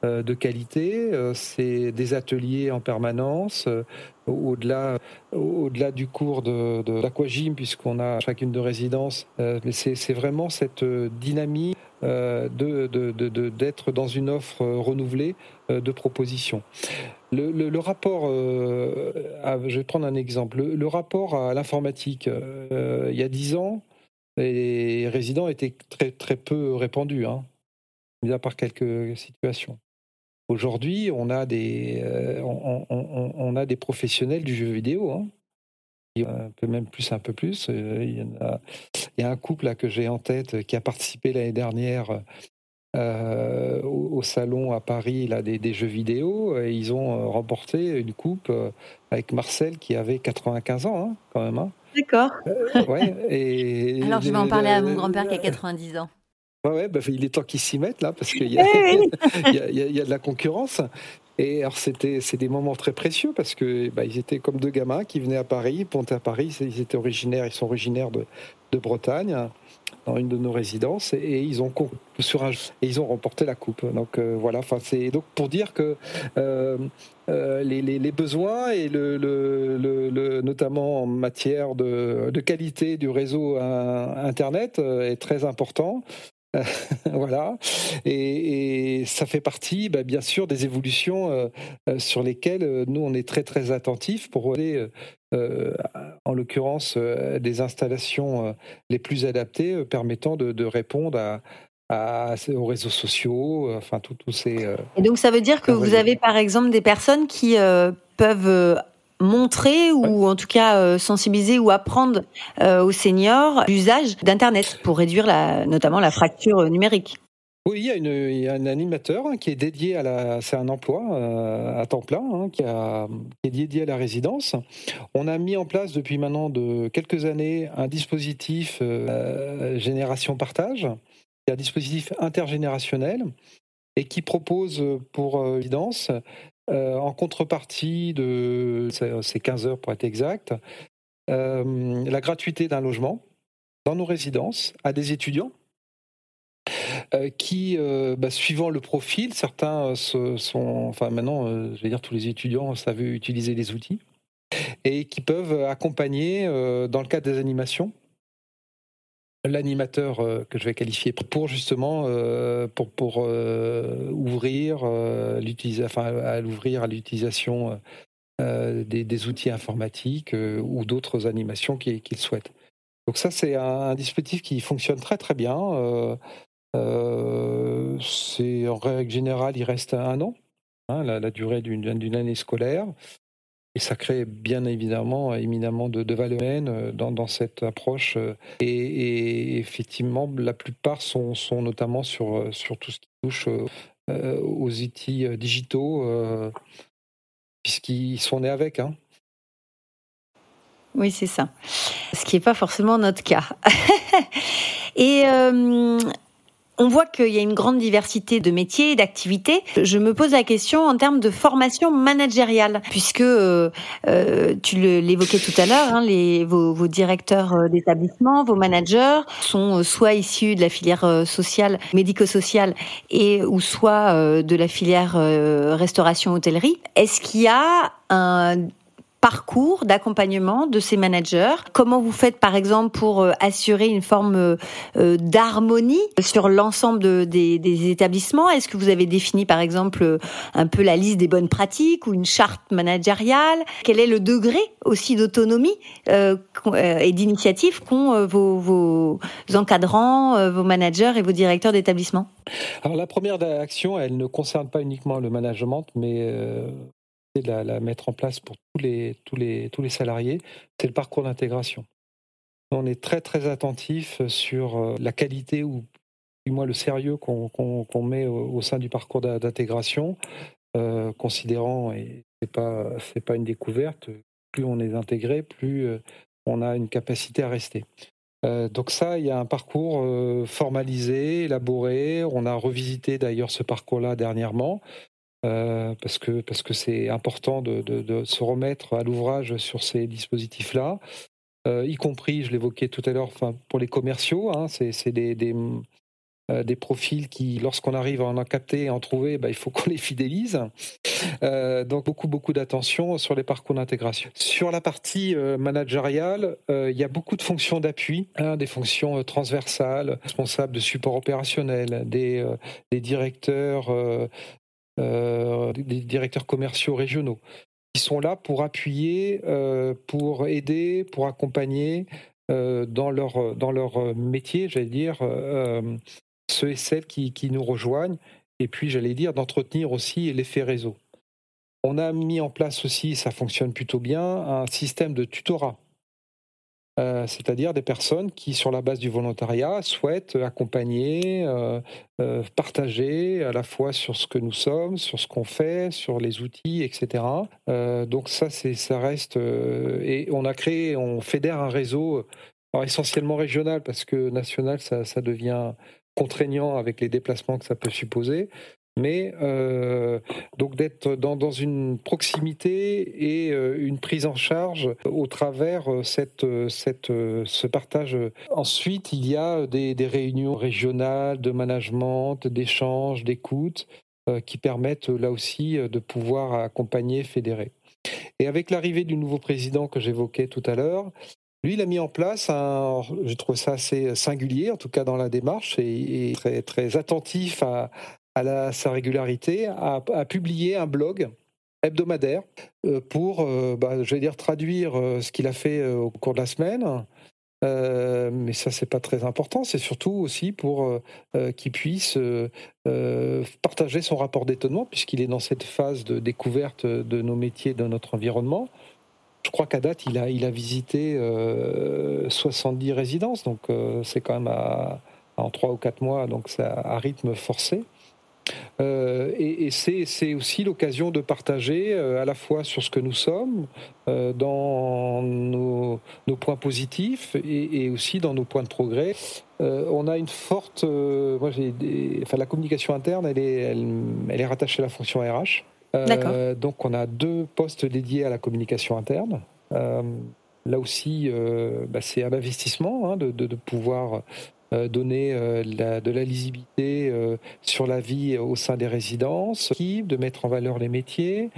Speaker 2: de qualité, c'est des ateliers en permanence, au-delà au-delà du cours de, de puisqu'on a chacune de résidences, c'est vraiment cette dynamique euh, d'être dans une offre renouvelée euh, de propositions. Le, rapport, euh, je vais prendre un exemple, le, rapport à l'informatique, il y a dix ans, les résidents étaient très, très peu répandus, hein, à part quelques situations. Aujourd'hui, on, a des, on, a des professionnels du jeu vidéo. Hein, un peu même plus, un peu plus. Euh, il y, a, un couple là, que j'ai en tête qui a participé l'année dernière euh, au, salon à Paris là, des, jeux vidéo. Et ils ont euh, remporté une coupe avec Marcel qui avait 95 ans hein, quand même. Hein.
Speaker 1: D'accord.
Speaker 2: ouais, et,
Speaker 1: Alors je vais en parler à mon grand-père qui a 90 ans.
Speaker 2: Ouais, bah, il est temps qu'ils s'y mettent là parce qu'il y, y, y, a de la concurrence. Et alors c'était c'est des moments très précieux parce que bah, ils étaient comme deux gamins qui venaient à Paris, pontaient à Paris. Ils étaient originaires, ils sont originaires de, de Bretagne dans une de nos résidences et, ils ont sur un, et ils ont remporté la coupe. Donc euh, voilà, enfin c'est donc pour dire que euh, euh, les, les, les, besoins et le, le, le, notamment en matière de, de, qualité du réseau internet est très important. voilà. Et, ça fait partie, bah, bien sûr, des évolutions euh, euh, sur lesquelles euh, nous, on est très, très attentifs pour aller, en l'occurrence, des installations les plus adaptées permettant de, répondre à, aux réseaux sociaux, enfin, tous ces.
Speaker 1: et donc, ça veut dire que vous avez, par exemple, des personnes qui peuvent montrer ou en tout cas euh, sensibiliser ou apprendre euh, aux seniors l'usage d'Internet pour réduire la, notamment la fracture numérique.
Speaker 2: Oui, il y, a une, un animateur hein, qui est dédié à la. C'est un emploi euh, à temps plein hein, qui, a, qui, est dédié à la résidence. On a mis en place depuis maintenant de quelques années un dispositif génération partage, un dispositif intergénérationnel et qui propose pour résidence euh, en contrepartie de ces 15 heures pour être exact, euh, la gratuité d'un logement dans nos résidences à des étudiants euh, qui, bah, suivant le profil, certains sont, enfin maintenant, je vais dire tous les étudiants savent utiliser les outils et qui peuvent accompagner dans le cadre des animations l'animateur euh, que je vais qualifier pour justement euh, pour, pour euh, ouvrir enfin à l'ouvrir à l'utilisation des, outils informatiques ou d'autres animations qu'ils souhaitent. Donc ça, c'est un, dispositif qui fonctionne très très bien. c'est en règle générale, il reste un an, hein, la, durée d'une année scolaire. Et ça crée bien évidemment éminemment de, valeur humaine dans, cette approche. Et, effectivement, la plupart sont, notamment sur, sur tout ce qui touche aux outils digitaux, puisqu'ils sont nés avec. Hein.
Speaker 1: Oui, c'est ça. Ce qui n'est pas forcément notre cas. Et euh, on voit qu'il y a une grande diversité de métiers et d'activités. Je me pose la question en termes de formation managériale, puisque euh, euh, tu l'évoquais tout à l'heure, hein, vos, vos, directeurs d'établissement, vos managers sont soit issus de la filière sociale, médico-sociale, et ou soit de la filière restauration hôtellerie. Est-ce qu'il y a un parcours d'accompagnement de ces managers. Comment vous faites par exemple pour euh, assurer une forme euh, euh, d'harmonie sur l'ensemble des, établissements? Est-ce que vous avez défini par exemple un peu la liste des bonnes pratiques ou une charte managériale? Quel est le degré aussi d'autonomie et d'initiative qu'ont vos, vos, encadrants, vos managers et vos directeurs d'établissement?
Speaker 2: Alors la première action, elle ne concerne pas uniquement le management, mais de la, mettre en place pour tous les, tous les, tous les salariés, c'est le parcours d'intégration. On est très très attentif sur euh, la qualité ou du moins le sérieux qu'on met au, sein du parcours d'intégration, euh, considérant, et ce n'est pas, pas une découverte, plus on est intégré, plus euh, on a une capacité à rester. donc ça, il y a un parcours formalisé, élaboré. On a revisité d'ailleurs ce parcours-là dernièrement. Euh, parce que parce que c'est important de, de, se remettre à l'ouvrage sur ces dispositifs-là, euh, y compris, je l'évoquais tout à l'heure, pour les commerciaux, hein, c'est des, des, euh, des, profils qui, lorsqu'on arrive à en capter et en trouver, bah, il faut qu'on les fidélise. donc beaucoup beaucoup d'attention sur les parcours d'intégration. Sur la partie managériale, il y a beaucoup de fonctions d'appui, hein, des fonctions transversales, responsables de support opérationnel, des, des directeurs euh, des directeurs commerciaux régionaux, qui sont là pour appuyer, euh, pour aider, pour accompagner euh, dans, leur, dans leur métier, j'allais dire, ceux et celles qui, qui nous rejoignent, et puis, j'allais dire, d'entretenir aussi l'effet réseau. On a mis en place aussi, ça fonctionne plutôt bien, un système de tutorat euh, c'est-à-dire des personnes qui, sur la base du volontariat, souhaitent accompagner, euh, euh, partager à la fois sur ce que nous sommes, sur ce qu'on fait, sur les outils, etc. donc ça, ça reste... et on a créé, on fédère un réseau essentiellement régional, parce que national, ça devient contraignant avec les déplacements que ça peut supposer mais euh, donc d'être dans, une proximité et euh, une prise en charge au travers euh, cette, cette, ce partage. Ensuite, il y a des, réunions régionales de management, d'échange, d'écoute, qui permettent là aussi de pouvoir accompagner, fédérer. Et avec l'arrivée du nouveau président que j'évoquais tout à l'heure, lui, il a mis en place je trouve ça assez singulier, en tout cas dans la démarche, et, et très, très attentif à, à sa régularité, a, publié un blog hebdomadaire euh, pour, euh, bah, je vais dire, traduire euh, ce qu'il a fait au cours de la semaine. mais ça, c'est pas très important. C'est surtout aussi pour qu'il puisse partager son rapport d'étonnement, puisqu'il est dans cette phase de découverte de nos métiers, de notre environnement. Je crois qu'à date, il a, il a visité 70 résidences, donc c'est quand même en 3 ou 4 mois, donc c'est à rythme forcé. Euh, et, c'est aussi l'occasion de partager euh, à la fois sur ce que nous sommes, euh, dans nos, points positifs et, aussi dans nos points de progrès. on a une forte, moi enfin la communication interne, elle est, elle, est rattachée à la fonction RH. donc on a deux postes dédiés à la communication interne. là aussi, bah, c'est un investissement hein, de, de, pouvoir donner euh, de la lisibilité euh, sur la vie au sein des résidences, de mettre en valeur les métiers,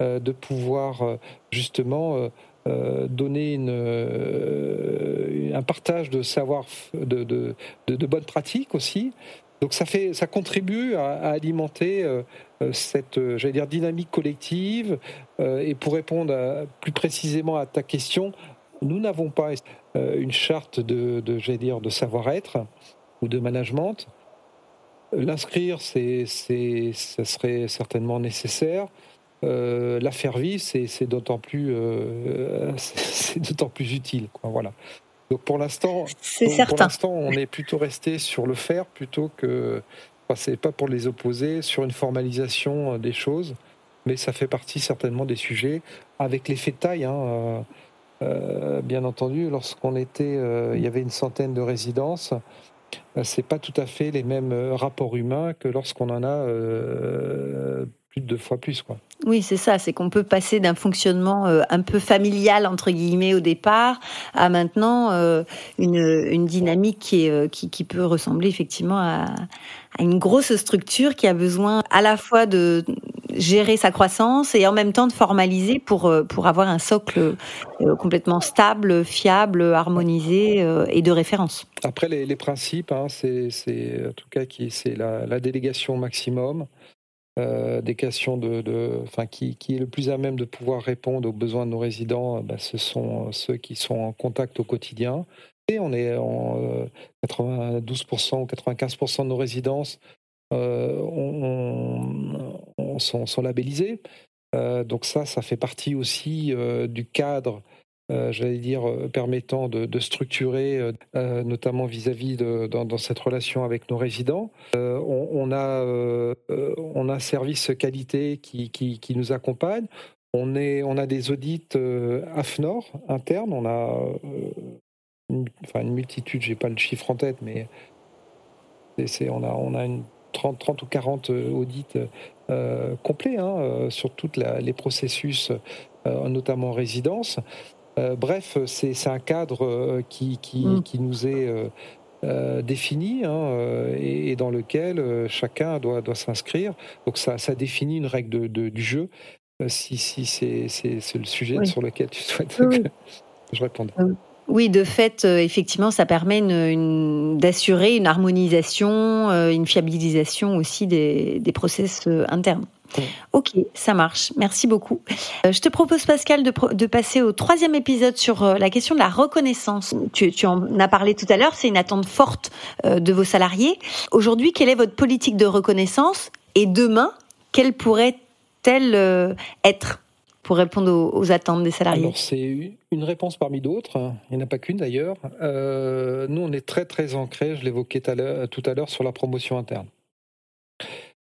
Speaker 2: de pouvoir justement donner un partage de savoir, de, de, bonnes pratiques aussi. Donc ça, fait, ça contribue à, alimenter cette, dire, dynamique collective. et pour répondre plus précisément à ta question, nous n'avons pas une charte de, de dire, de savoir-être ou de management. L'inscrire, c'est, c'est, ça serait certainement nécessaire. Euh, la faire vivre, c'est d'autant plus, euh, c'est d'autant plus utile. Quoi, voilà. Donc pour l'instant, pour l'instant, on est plutôt resté sur le faire plutôt que, enfin, c'est pas pour les opposer, sur une formalisation euh, des choses, mais ça fait partie certainement des sujets avec l'effet de taille. Hein, euh, bien entendu, lorsqu'on était, il y avait une centaine de résidences. C'est pas tout à fait les mêmes rapports humains que lorsqu'on en a plus de deux fois plus, quoi.
Speaker 1: Oui, c'est ça, c'est qu'on peut passer d'un fonctionnement euh, un peu familial entre guillemets au départ à maintenant euh, une, une, dynamique qui, est, euh, qui, qui, peut ressembler effectivement à, à, une grosse structure qui a besoin à la fois de gérer sa croissance et en même temps de formaliser pour pour avoir un socle complètement stable, fiable, harmonisé et de référence.
Speaker 2: Après les, les principes, hein, c'est en tout cas c'est la, la délégation maximum. Euh, des questions de, enfin, qui, est le plus à même de pouvoir répondre aux besoins de nos résidents, bah, ce sont ceux qui sont en contact au quotidien. Et on est en 92% euh, ou 95% de nos résidences euh, sont, labellisées. donc ça, ça fait partie aussi du cadre euh, j'allais dire, euh, permettant de, structurer, euh, notamment vis-à-vis de, dans, cette relation avec nos résidents. On, a, on a un service qualité qui, qui, qui nous accompagne. On, est, on a des audits AFNOR internes. On a une, enfin, une multitude, je n'ai pas le chiffre en tête, mais c'est, on, a, on a une 30, 30 ou 40 audits complets hein, sur tous les processus, notamment en résidence. Euh, bref, c'est un cadre euh, qui, mm. qui, nous est euh, défini hein, et, dans lequel chacun doit, doit s'inscrire. Donc ça, ça définit une règle de, du jeu, si, si c'est le sujet sur lequel tu souhaites que je réponde.
Speaker 1: Oui, de fait, effectivement, ça permet d'assurer une harmonisation, une fiabilisation aussi des, des process internes. Ok, ça marche. Merci beaucoup. Euh, je te propose, Pascal, de, passer au troisième épisode sur euh, la question de la reconnaissance. Tu, en as parlé tout à l'heure, c'est une attente forte euh, de vos salariés. Aujourd'hui, quelle est votre politique de reconnaissance? Et demain, quelle pourrait-elle être? Pour répondre aux, attentes des salariés
Speaker 2: C'est une réponse parmi d'autres. Il n'y en a pas qu'une d'ailleurs. nous, on est très très ancré, je l'évoquais tout à l'heure, sur la promotion interne.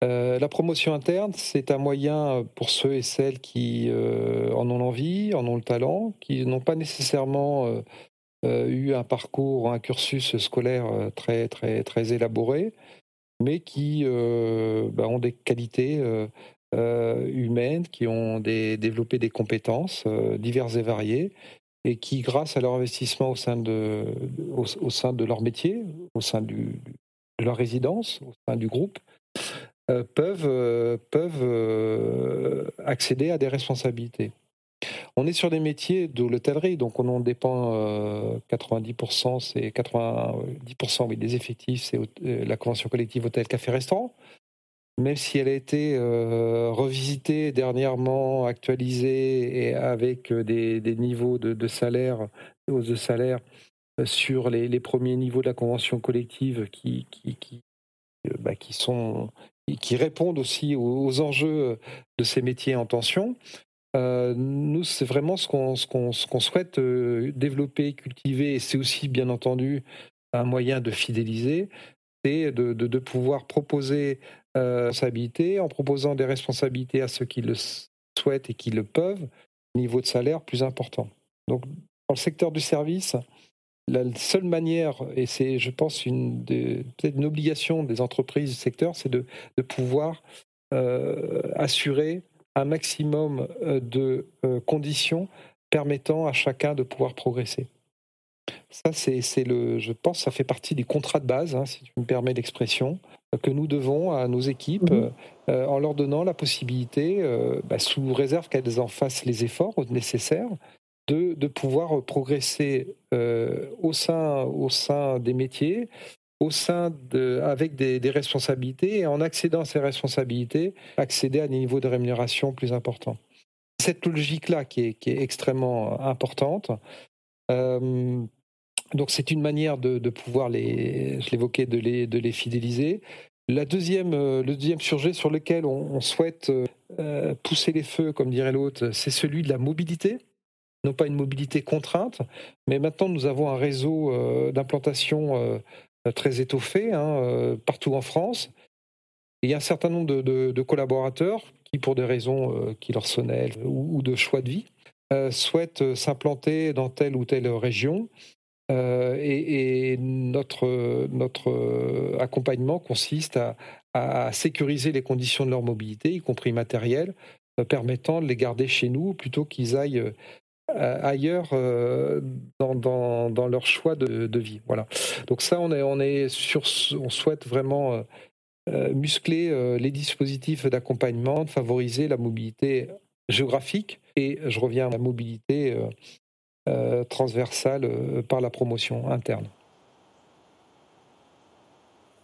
Speaker 2: Euh, la promotion interne, c'est un moyen pour ceux et celles qui euh, en ont l'envie, en ont le talent, qui n'ont pas nécessairement euh, eu un parcours, un cursus scolaire très, très, très élaboré, mais qui bah, ont des qualités humaines, qui ont développé des compétences diverses et variées, et qui, grâce à leur investissement au sein de, au, sein de leur métier, au sein de leur résidence, au sein du groupe, euh, peuvent, euh, peuvent euh, accéder à des responsabilités. On est sur des métiers de l'hôtellerie, donc on en dépend 90%, c'est 90% oui, des effectifs, c'est la convention collective hôtel, café, restaurant. Même si elle a été revisitée dernièrement, actualisée avec des, niveaux de, salaire, hausse de salaire sur les, premiers niveaux de la convention collective qui, bah, répondent aussi aux, enjeux de ces métiers en tension. Euh, nous, c'est vraiment ce qu'on souhaite euh, développer, cultiver, et c'est aussi, bien entendu, un moyen de fidéliser, c'est de, pouvoir proposer euh, responsabilités en proposant des responsabilités à ceux qui le souhaitent et qui le peuvent, niveau de salaire plus important. Donc, dans le secteur du service, la seule manière, et c'est, je pense, une, peut-être une obligation des entreprises du secteur, c'est de, de pouvoir euh, assurer un maximum euh, de euh, conditions permettant à chacun de pouvoir progresser. Ça, c'est, le, je pense, ça fait partie des contrats de base, hein, si tu me permets l'expression, que nous devons à nos équipes mmh en leur donnant la possibilité, bah, sous réserve qu'elles en fassent les efforts nécessaires, de, pouvoir progresser euh, au, sein, au sein des métiers, au sein de, avec des, responsabilités et en accédant à ces responsabilités, accéder à des niveaux de rémunération plus importants. Cette logique-là qui est, qui est, extrêmement importante. Euh, donc c'est une manière de, pouvoir les, je l'évoquais, de les, fidéliser. La deuxième, euh, le deuxième sujet sur lequel on, souhaite euh, pousser les feux, comme dirait l'autre, c'est celui de la mobilité non pas une mobilité contrainte, mais maintenant nous avons un réseau d'implantation très étoffé hein, partout en France. il y a un certain nombre de, collaborateurs qui, pour des raisons qui leur sonnent ou, de choix de vie, souhaitent s'implanter dans telle ou telle région euh, et, notre, notre accompagnement consiste à, sécuriser les conditions de leur mobilité, y compris matérielles, euh, permettant de les garder chez nous plutôt qu'ils aillent euh, ailleurs dans, dans, leur choix de, vie. Voilà. Donc ça, on est, on est sur, on souhaite vraiment muscler les dispositifs d'accompagnement, favoriser la mobilité géographique et je reviens à la mobilité euh, transversale euh, par la promotion interne.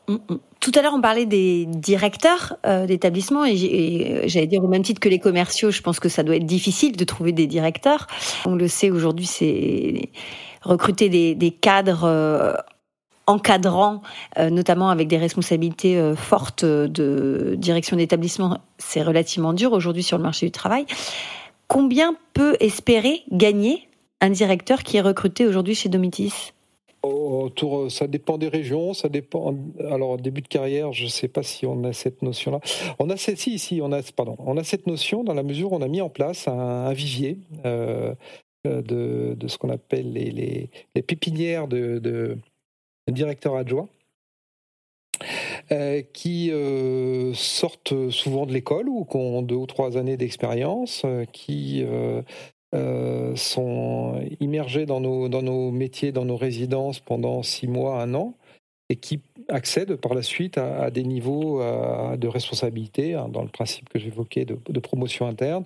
Speaker 1: Mm, mm. Tout à l'heure, on parlait des directeurs euh, d'établissements et j'allais dire au même titre que les commerciaux, je pense que ça doit être difficile de trouver des directeurs. On le sait aujourd'hui, c'est recruter des, cadres encadrants, notamment avec des responsabilités fortes de direction d'établissement, c'est relativement dur aujourd'hui sur le marché du travail. Combien peut espérer gagner un directeur qui est recruté aujourd'hui chez Domitis?
Speaker 2: Ça dépend des régions, ça dépend. Alors, début de carrière, je ne sais pas si on a cette notion-là. On a cette, si, si, on a, pardon, on a cette notion dans la mesure où on a mis en place un, vivier euh, de, de, ce qu'on appelle les, les, les, pépinières de, de, directeurs adjoints. Euh, qui euh, sortent souvent de l'école ou qui ont deux ou trois années d'expérience, qui euh, sont immergés dans nos, dans nos métiers, dans nos résidences pendant six mois, un an, et qui accèdent par la suite à, des niveaux de responsabilité, hein, dans le principe que j'évoquais de, promotion interne.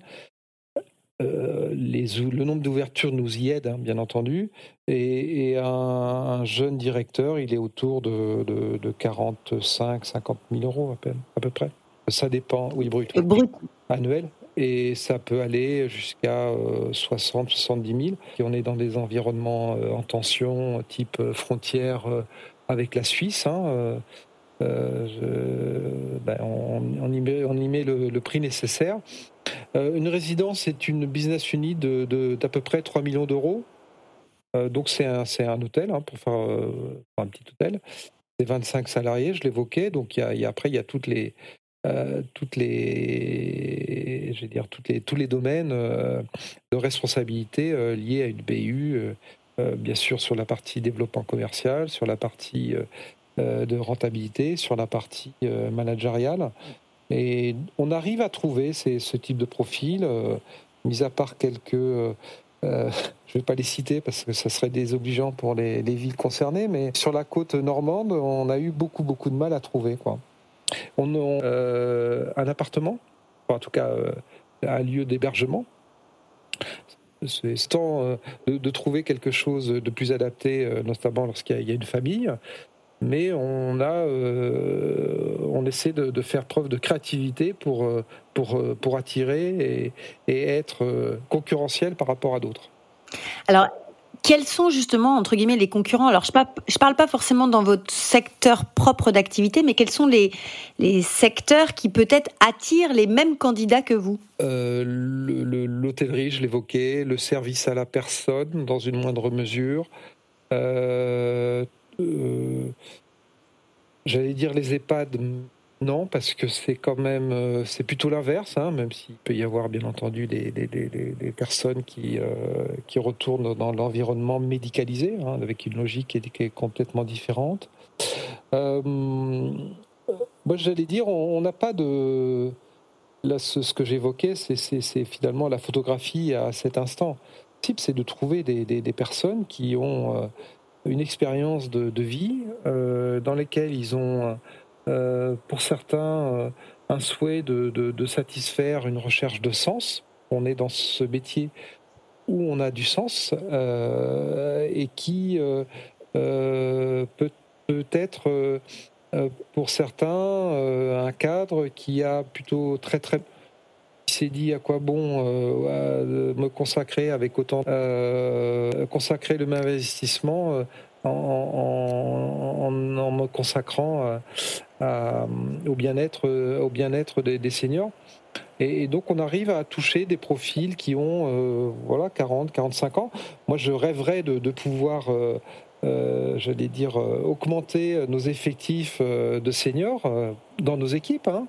Speaker 2: Euh, les, le nombre d'ouvertures nous y aide, hein, bien entendu, et, un, jeune directeur, il est autour de, de, 45, 50 000 euros à, peine, à peu près. Ça dépend, oui, brut.
Speaker 1: Brut.
Speaker 2: Annuel et ça peut aller jusqu'à 60, 70 000. Et on est dans des environnements euh, en tension, type euh, frontière euh, avec la Suisse. Hein, ben, on, y met, le, prix nécessaire. une résidence est une business unit d'à de, peu près 3 millions d'euros. donc c'est un, hôtel, hein, pour faire un petit hôtel. C'est 25 salariés, je l'évoquais. Donc y a, après, il y a toutes les, euh, dire, toutes les, tous les domaines euh, de responsabilité euh, liés à une BU, bien sûr sur la partie développement commercial, sur la partie de rentabilité, sur la partie managériale. Et on arrive à trouver ces, ce type de profil, mis à part quelques... je ne vais pas les citer parce que ça serait désobligeant pour les, les villes concernées, mais sur la côte normande, on a eu beaucoup, beaucoup de mal à trouver. Quoi. On a euh, un appartement, en tout cas euh, un lieu d'hébergement. C'est temps euh, de, trouver quelque chose de plus adapté, notamment lorsqu'il y, a une famille. Mais on a, on essaie de, faire preuve de créativité pour, pour, pour attirer et, et être concurrentiel par rapport à d'autres.
Speaker 1: Alors, quels sont justement, entre guillemets, les concurrents? Alors, je ne parle pas forcément dans votre secteur propre d'activité, mais quels sont les, les secteurs qui peut-être attirent les mêmes candidats que vous?
Speaker 2: Euh, L'hôtellerie, je l'évoquais, le service à la personne, dans une moindre mesure. Euh, euh, j'allais dire les EHPAD, non, parce que c'est quand même, euh, c'est plutôt l'inverse, hein, même s'il peut y avoir bien entendu des, personnes qui, euh, qui retournent dans l'environnement médicalisé, hein, avec une logique qui est, complètement différente. Moi, j'allais dire, on n'a pas de... Là, ce, que j'évoquais, c'est finalement la photographie à cet instant. Le type, c'est de trouver des, personnes qui ont une expérience de, vie, dans lesquelles ils ont euh, pour certains, euh, un souhait de, satisfaire une recherche de sens. On est dans ce métier où on a du sens euh, et qui peut, peut être pour certains un cadre qui a plutôt très très s'est dit à quoi bon me consacrer avec autant consacrer le même investissement en, me consacrant au bien-être au bien-être des, seniors. Et, donc on arrive à toucher des profils qui ont euh, voilà 40, 45 ans. Moi je rêverais de, pouvoir euh, euh, j'allais dire, augmenter nos effectifs de seniors dans nos équipes, hein.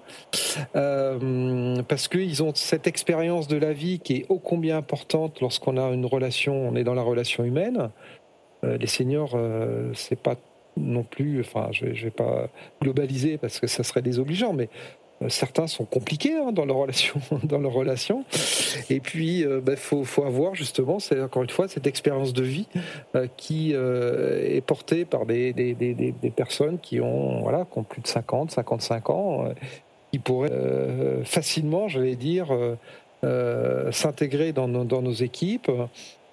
Speaker 2: parce qu'ils ont cette expérience de la vie qui est ô combien importante lorsqu'on a une relation, on est dans la relation humaine. les seniors, c'est pas non plus, enfin, je vais pas globaliser parce que ça serait désobligeant, mais euh, certains sont compliqués hein, dans leur relation, dans leur relation. Et puis, euh, bah, faut, avoir justement, c'est encore une fois cette expérience de vie euh, qui est portée par des, personnes qui ont voilà, qui ont plus de 50, 55 ans, qui pourraient facilement, j'allais dire, s'intégrer dans, nos équipes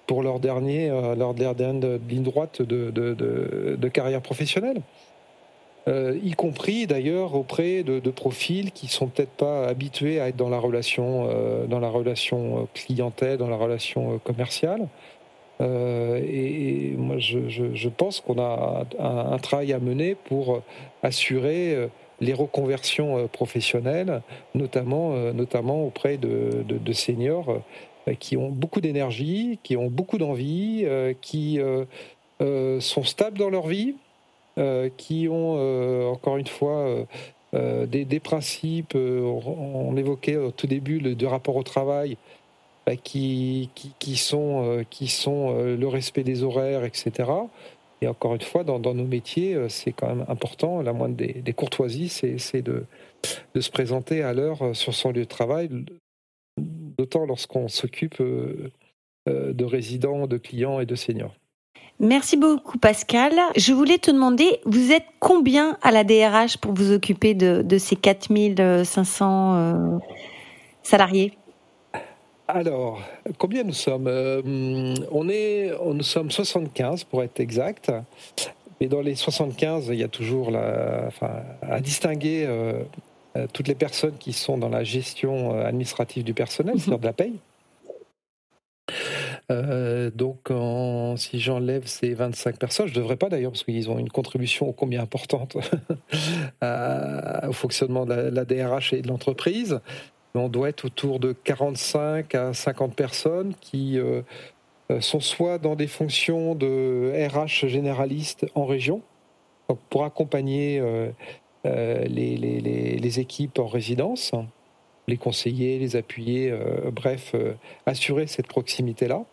Speaker 2: pour leur dernier, leur dernière ligne droite de carrière professionnelle. Euh, y compris d'ailleurs auprès de, profils qui sont peut-être pas habitués à être dans la relation, euh, dans la relation euh, clientèle, dans la relation commerciale. Et, moi, je, pense qu'on a un, travail à mener pour assurer les reconversions professionnelles, notamment, notamment auprès de, de seniors qui ont beaucoup d'énergie, qui ont beaucoup d'envie, qui sont stables dans leur vie, euh, qui ont, euh, encore une fois, euh, des, principes, on, évoquait au tout début le, rapport au travail, qui, sont, le respect des horaires, etc. Et encore une fois, dans, nos métiers, c'est quand même important. La moindre des, courtoisies, c'est de, se présenter à l'heure sur son lieu de travail, d'autant lorsqu'on s'occupe de résidents, de clients et de seniors.
Speaker 1: Merci beaucoup Pascal. Je voulais te demander, vous êtes combien à la DRH pour vous occuper de, de ces 4500 euh, salariés?
Speaker 2: Alors, combien nous sommes? Euh, on est, Nous sommes 75 pour être exact. Mais dans les 75, il y a toujours la, enfin, à distinguer euh, toutes les personnes qui sont dans la gestion administrative du personnel, c'est-à-dire de la paye. Euh, donc, si j'enlève ces 25 personnes, je ne devrais pas d'ailleurs, parce qu'ils ont une contribution combien importante au fonctionnement de la, DRH et de l'entreprise. On doit être autour de 45 à 50 personnes qui euh, sont soit dans des fonctions de RH généraliste en région, pour accompagner euh, les, équipes en résidence, les conseiller, les appuyer, bref, assurer cette proximité-là.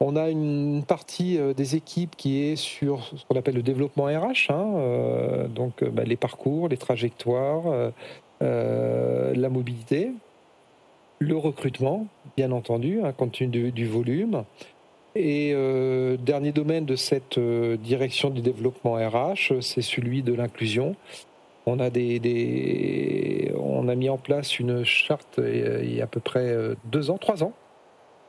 Speaker 2: On a une partie euh, des équipes qui est sur ce qu'on appelle le développement RH, hein, euh, donc euh, bah, les parcours, les trajectoires, la mobilité, le recrutement, bien entendu, hein, compte tenu du, volume. Et dernier domaine de cette direction du développement RH, c'est celui de l'inclusion. On a, on a mis en place une charte il y a à peu près deux ans, trois ans,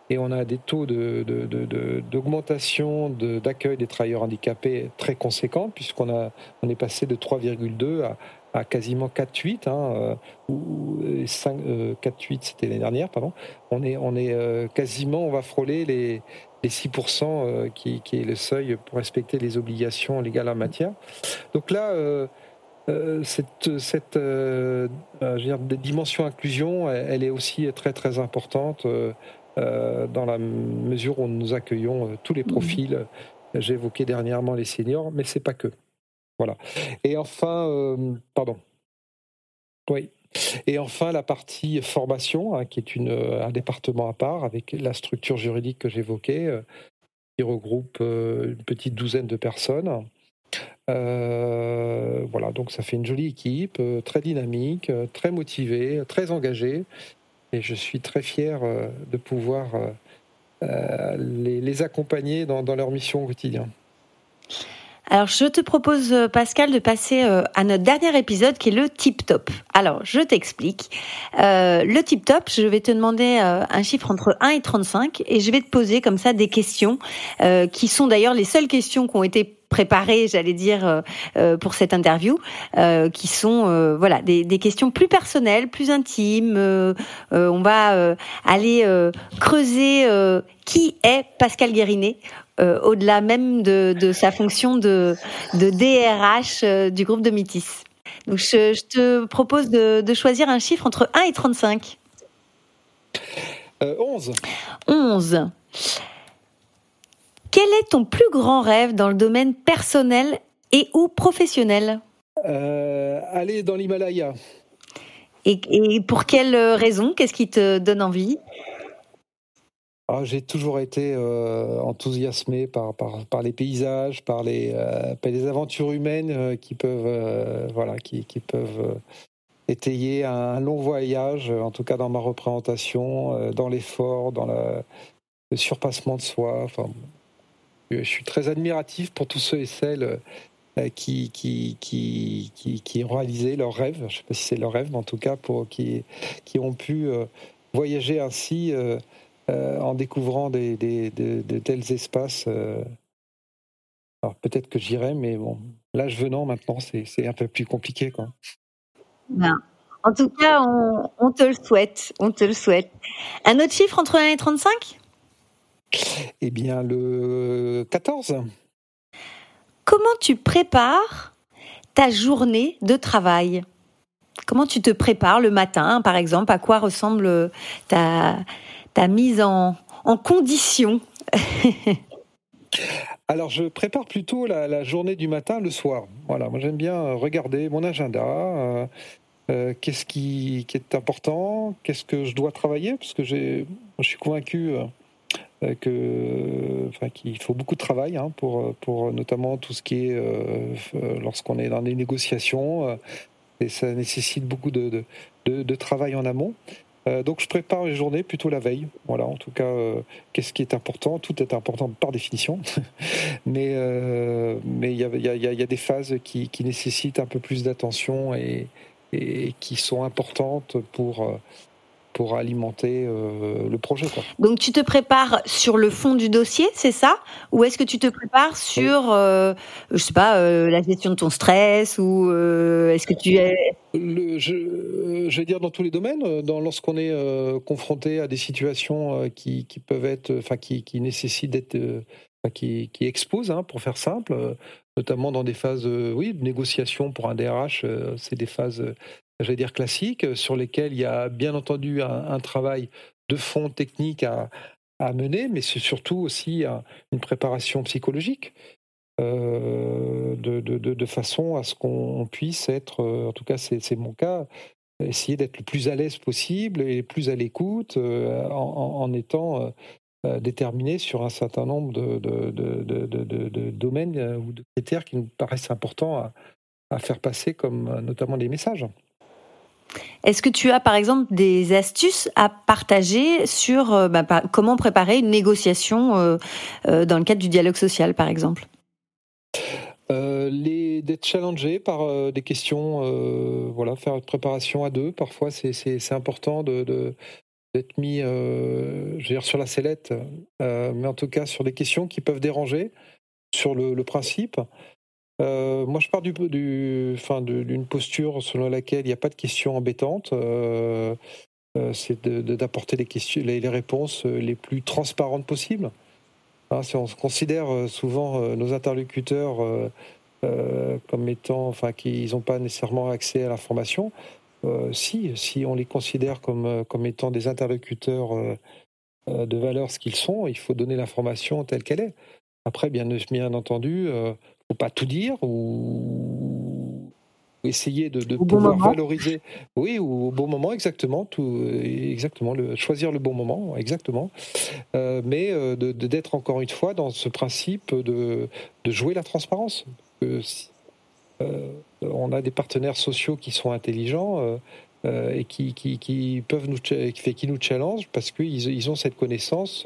Speaker 2: et on a des taux d'augmentation d'accueil des travailleurs handicapés très conséquents, puisqu'on a, on est passé de 3,2 à, à, quasiment 4,8, hein, euh, ou 5, euh, 4,8 c'était l'année dernière, pardon. On est, on est euh, quasiment, on va frôler les, les 6% qui, qui, est le seuil pour respecter les obligations légales en matière. Donc là, cette, cette dimension inclusion, elle, est aussi très très importante dans la mesure où nous accueillons euh, tous les mhm. profils. J'ai évoqué dernièrement les seniors, mais c'est pas que. Voilà. Et enfin, euh, pardon. Oui. Et enfin, la partie formation, hein, qui est une, un département à part, avec la structure juridique que j'évoquais, qui regroupe une petite douzaine de personnes. voilà, donc ça fait une jolie équipe, très dynamique, très motivée, très engagée, et je suis très fier euh, de pouvoir euh, euh, les, accompagner dans, leur mission au quotidien.
Speaker 1: Alors, je te propose, Pascal, de passer à notre dernier épisode qui est le tip top. Alors, je t'explique. le tip top, je vais te demander un chiffre entre 1 et 35 et je vais te poser comme ça des questions qui sont d'ailleurs les seules questions qui ont été préparées, j'allais dire, pour cette interview, qui sont voilà des, des, questions plus personnelles, plus intimes. on va aller creuser qui est Pascal Guérinet au-delà même de, de, sa fonction de, de DRH du groupe de Métis. Donc je, je te propose de, de, choisir un chiffre entre 1 et 35.
Speaker 2: 11.
Speaker 1: 11. Quel est ton plus grand rêve dans le domaine personnel et ou professionnel
Speaker 2: euh, Aller dans l'Himalaya.
Speaker 1: Et, pour quelle raison? Qu'est-ce qui te donne envie?
Speaker 2: Ah, J'ai toujours été euh, enthousiasmé par, par, les paysages, par les, euh, les aventures humaines qui peuvent, voilà, qui, qui peuvent étayer un long voyage, en tout cas dans ma représentation, dans l'effort, dans le surpassement de soi. Enfin, je suis très admiratif pour tous ceux et celles euh, qui, qui, qui, qui, ont réalisé leurs rêves. Je ne sais pas si c'est leur rêve, mais en tout cas pour, qui, qui ont pu euh, voyager ainsi en découvrant des, des, de, tels espaces. Alors peut-être que j'irai, mais bon, l'âge venant maintenant, c'est un peu plus compliqué.
Speaker 1: Ben, en tout cas, on, te le souhaite. On te le souhaite. Un autre chiffre entre 1 et 35
Speaker 2: Eh bien, le 14.
Speaker 1: Comment tu prépares ta journée de travail? Comment tu te prépares le matin, par exemple? À quoi ressemble ta, ta mise en, en condition?
Speaker 2: Alors, je prépare plutôt la, journée du matin le soir. Voilà, moi j'aime bien regarder mon agenda, euh, euh, qu'est-ce qui, est important, qu'est-ce que je dois travailler, parce que je suis convaincu euh, enfin, qu'il faut beaucoup de travail hein, pour, pour notamment tout ce qui est lorsqu'on est dans des négociations, et ça nécessite beaucoup de, de travail en amont. Euh, donc je prépare les journées plutôt la veille. Voilà, en tout cas, euh, qu'est-ce qui est important? Tout est important par définition, mais euh, mais il y a, y, y a, des phases qui, qui, nécessitent un peu plus d'attention et, et, qui sont importantes pour pour alimenter euh, le projet.
Speaker 1: Donc tu te prépares sur le fond du dossier, c'est ça? Ou est-ce que tu te prépares sur, euh, je sais pas, euh, la gestion de ton stress ou est-ce que tu es
Speaker 2: le, je, je, vais dire dans tous les domaines, dans, lorsqu'on est confronté à des situations qui, qui, peuvent être, enfin qui, qui nécessitent d'être, qui, qui exposent, hein, pour faire simple, notamment dans des phases, oui, de négociation pour un DRH, c'est des phases j'allais dire classiques, euh, sur lesquels il y a bien entendu un, travail de fond technique à, mener, mais c'est surtout aussi une préparation psychologique. Euh, de, façon à ce qu'on puisse être, euh, en tout cas c'est mon cas, essayer d'être le plus à l'aise possible et plus à l'écoute en, étant déterminé sur un certain nombre de, domaines ou de critères qui nous paraissent importants à, à faire passer comme notamment des messages.
Speaker 1: Est-ce que tu as par exemple des astuces à partager sur euh, bah, comment préparer une négociation euh, euh, dans le cadre du dialogue social par exemple?
Speaker 2: Les d'être challengé par des questions, voilà, faire une préparation à deux. Parfois, c'est important de, d'être mis, je dire, sur la sellette, mais en tout cas sur des questions qui peuvent déranger sur le principe. Euh, moi, je pars du, du d'une posture selon laquelle il n'y a pas de questions embêtantes. Euh, euh, c'est d'apporter les, réponses les plus transparentes possibles. Hein, si on considère souvent nos interlocuteurs comme étant, enfin, qu'ils n'ont pas nécessairement accès à l'information, si, si on les considère comme, étant des interlocuteurs de valeur ce qu'ils sont, il faut donner l'information telle qu'elle est. Après, bien entendu, faut pas tout dire ou essayer de, pouvoir valoriser. Oui, ou au bon moment, exactement, tout, exactement, le, choisir le bon moment, exactement. Euh, mais euh, de d'être encore une fois dans ce principe de, de jouer la transparence. Euh, on a des partenaires sociaux qui sont intelligents. Et qui, qui, qui, peuvent nous, qui nous challenge parce qu'ils ils ont cette connaissance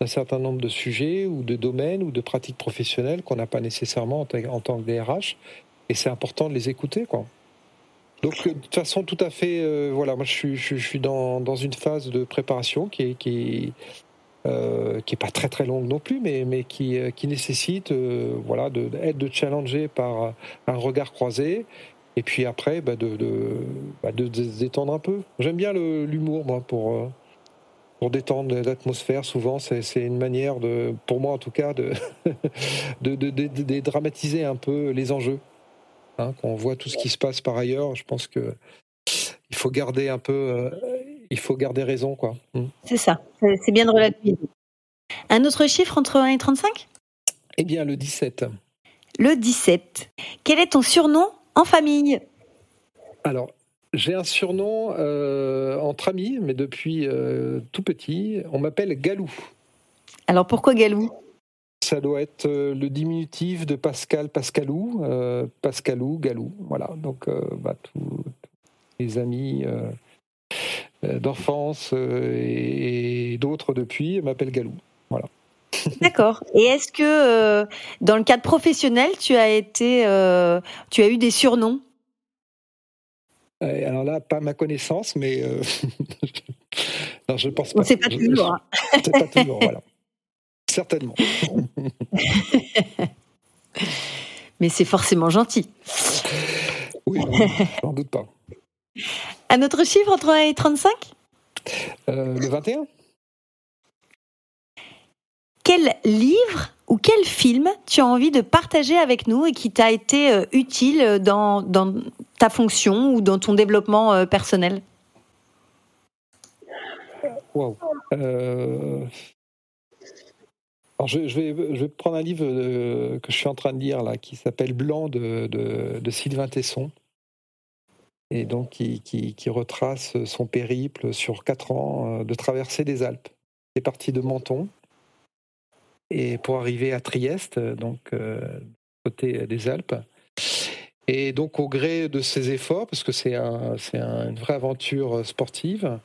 Speaker 2: d'un certain nombre de sujets ou de domaines ou de pratiques professionnelles qu'on n'a pas nécessairement en, tant que DRH. Et c'est important de les écouter. Quoi. Donc, de toute façon, tout à fait, euh, voilà, moi je suis, je, suis dans, dans, une phase de préparation qui est, qui euh, qui est pas très très longue non plus, mais, mais qui, qui nécessite voilà, de, d'être de challenger par un regard croisé. Et puis après, bah, de, de, bah, de, détendre un peu. J'aime bien l'humour, moi, pour, pour détendre l'atmosphère. Souvent, c'est une manière, de, pour moi en tout cas, de, de, de, dramatiser un peu les enjeux. Hein, quand on voit tout ce qui se passe par ailleurs, je pense que il faut garder un peu, euh, il faut garder raison, quoi.
Speaker 1: Hmm. C'est ça. C'est bien de relativiser. Un autre chiffre entre 1 et 35
Speaker 2: Eh bien, le 17.
Speaker 1: Le 17. Quel est ton surnom en famille
Speaker 2: Alors, j'ai un surnom euh, entre amis, mais depuis euh, tout petit, on m'appelle Galou.
Speaker 1: Alors pourquoi Galou?
Speaker 2: Ça doit être le diminutif de Pascal Pascalou, Pascalou, Galou. Voilà, donc bah, tout, les amis euh, euh, d'enfance euh, et, d'autres depuis m'appellent Galou.
Speaker 1: D'accord. Et est-ce que dans le cadre professionnel, tu as été, tu as eu des surnoms?
Speaker 2: Alors là, pas ma connaissance, mais non, je pense pas.
Speaker 1: C'est pas toujours. Hein.
Speaker 2: C'est pas toujours, voilà. Certainement.
Speaker 1: mais c'est forcément gentil.
Speaker 2: Oui, j'en doute pas.
Speaker 1: Un autre chiffre entre 1 et 35
Speaker 2: euh, Le 21.
Speaker 1: Quel livre ou quel film tu as envie de partager avec nous et qui t'a été euh, utile dans, dans, ta fonction ou dans ton développement euh, personnel?
Speaker 2: Wow. Alors je, vais, prendre un livre que je suis en train de lire là, qui s'appelle Blanc de, Sylvain Tesson et donc qui, qui, retrace son périple sur quatre ans euh, de traversée des Alpes. Il est parti de Menton et pour arriver à Trieste, donc euh, côté des Alpes. Et donc au gré de ses efforts, parce que c'est un, une vraie aventure sportive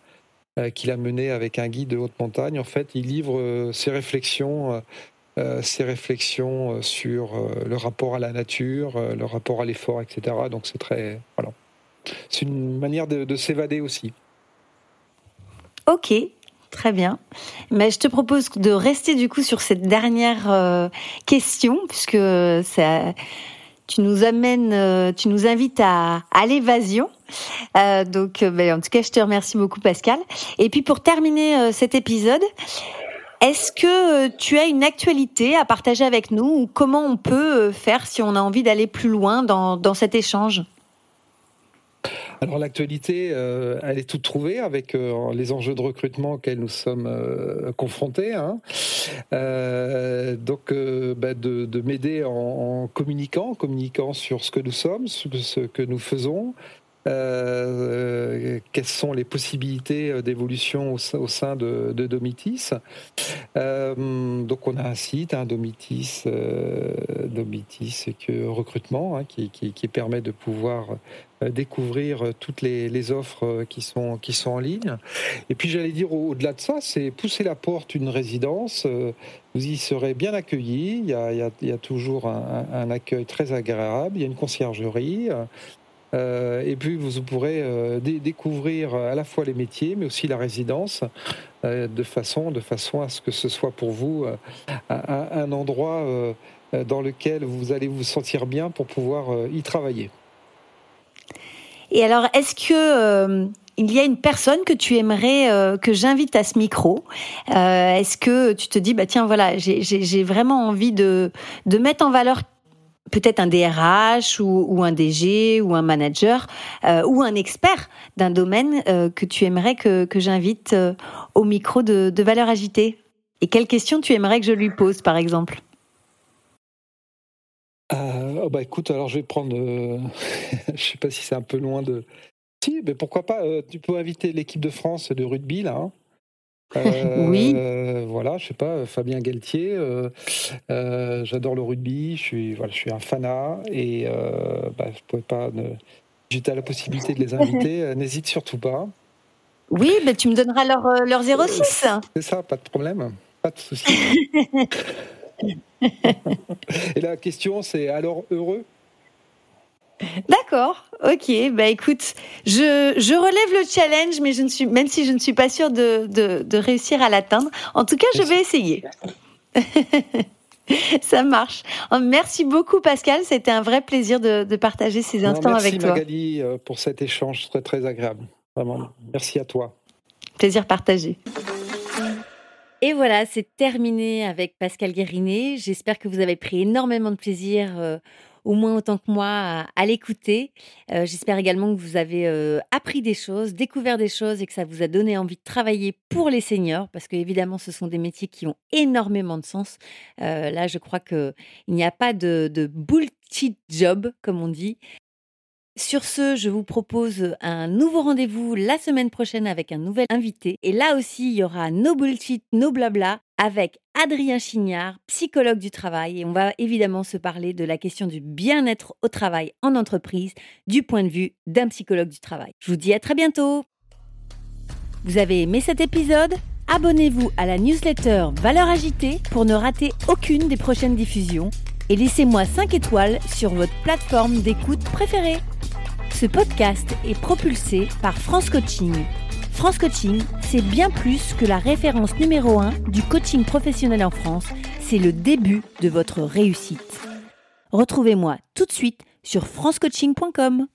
Speaker 2: euh, qu'il a menée avec un guide de haute montagne, en fait, il livre ses réflexions, ses réflexions sur le rapport à la nature, le rapport à l'effort, etc. Donc c'est très voilà c'est une manière de, s'évader aussi.
Speaker 1: Ok, Très bien. Mais je te propose de rester du coup sur cette dernière euh, question, puisque tu nous amènes, euh, tu nous invites à, à l'évasion. Euh, donc, ben, en tout cas, je te remercie beaucoup, Pascal. Et puis, pour terminer cet épisode, est-ce que tu as une actualité à partager avec nous ou comment on peut faire si on a envie d'aller plus loin dans, dans cet échange?
Speaker 2: Alors l'actualité, euh, elle est toute trouvée avec euh, les enjeux de recrutement auxquels nous sommes euh, confrontés. Hein. donc bah, de, m'aider en, communiquant, en communiquant sur ce que nous sommes, ce que nous faisons, euh, quelles sont les possibilités euh, d'évolution au, sein de, Domitis? Euh, donc on a un site, un Domitis, Domitis que recrutement, hein, qui, permet de pouvoir découvrir toutes les, offres qui sont, qui sont en ligne. Et puis j'allais dire au-delà de ça, c'est pousser la porte une résidence. Vous y serez bien accueillis. Il y a, toujours un, un, accueil très agréable. Il y a une conciergerie. Euh, et puis vous pourrez euh, découvrir à la fois les métiers, mais aussi la résidence, euh, de, façon, de façon à ce que ce soit pour vous un, endroit dans lequel vous allez vous sentir bien pour pouvoir y travailler.
Speaker 1: Et alors, est-ce que il y a une personne que tu aimerais que j'invite à ce micro? Est-ce que tu te dis, bah tiens, voilà, j'ai vraiment envie de, de mettre en valeur peut-être un DRH ou, un DG ou un manager euh, ou un expert d'un domaine euh, que tu aimerais que, j'invite euh, au micro de, de Valeurs Agitées Et quelles questions tu aimerais que je lui pose, par exemple?
Speaker 2: Oh bah écoute, alors je vais prendre. je sais pas si c'est un peu loin de. Si, mais pourquoi pas Tu peux inviter l'équipe de France de rugby là. Hein
Speaker 1: oui.
Speaker 2: Euh, voilà, je sais pas, Fabien Galtier. Euh, euh, j'adore le rugby. Je suis, voilà, je suis un fanat et bah, je pouvais pas. J'étais à la possibilité de les inviter. N'hésite surtout pas.
Speaker 1: Oui, mais tu me donneras leur, leur 06.
Speaker 2: C'est ça, pas de problème, pas de souci. et la question, c'est alors heureux?
Speaker 1: D'accord, ok. Bah écoute, je, je relève le challenge, mais je ne suis, même si je ne suis pas sûre de, de, de réussir à l'atteindre. En tout cas, je vais essayer. Ça marche. Merci beaucoup Pascal, c'était un vrai plaisir de, de partager ces instants avec toi.
Speaker 2: Merci Magali euh, pour cet échange très très agréable. Vraiment, merci à toi.
Speaker 1: Plaisir partagé. Et voilà, c'est terminé avec Pascal Guérinet. J'espère que vous avez pris énormément de plaisir euh, au moins autant que moi, à, l'écouter. Euh, j'espère également que vous avez euh, appris des choses, découvert des choses et que ça vous a donné envie de travailler pour les seniors, parce que évidemment, ce sont des métiers qui ont énormément de sens. Euh, là, je crois qu'il n'y a pas de, de bullshit job, comme on dit. Sur ce, je vous propose un nouveau rendez-vous la semaine prochaine avec un nouvel invité. Et là aussi, il y aura no bullshit, no blabla avec Adrien Chignard, psychologue du travail. Et on va évidemment se parler de la question du bien-être au travail en entreprise du point de vue d'un psychologue du travail. Je vous dis à très bientôt. Vous avez aimé cet épisode? Abonnez-vous à la newsletter Valeurs Agitée pour ne rater aucune des prochaines diffusions et laissez-moi 5 étoiles sur votre plateforme d'écoute préférée. Ce podcast est propulsé par France Coaching. France Coaching, c'est bien plus que la référence numéro 1 du coaching professionnel en France, c'est le début de votre réussite. Retrouvez-moi tout de suite sur francecoaching.com.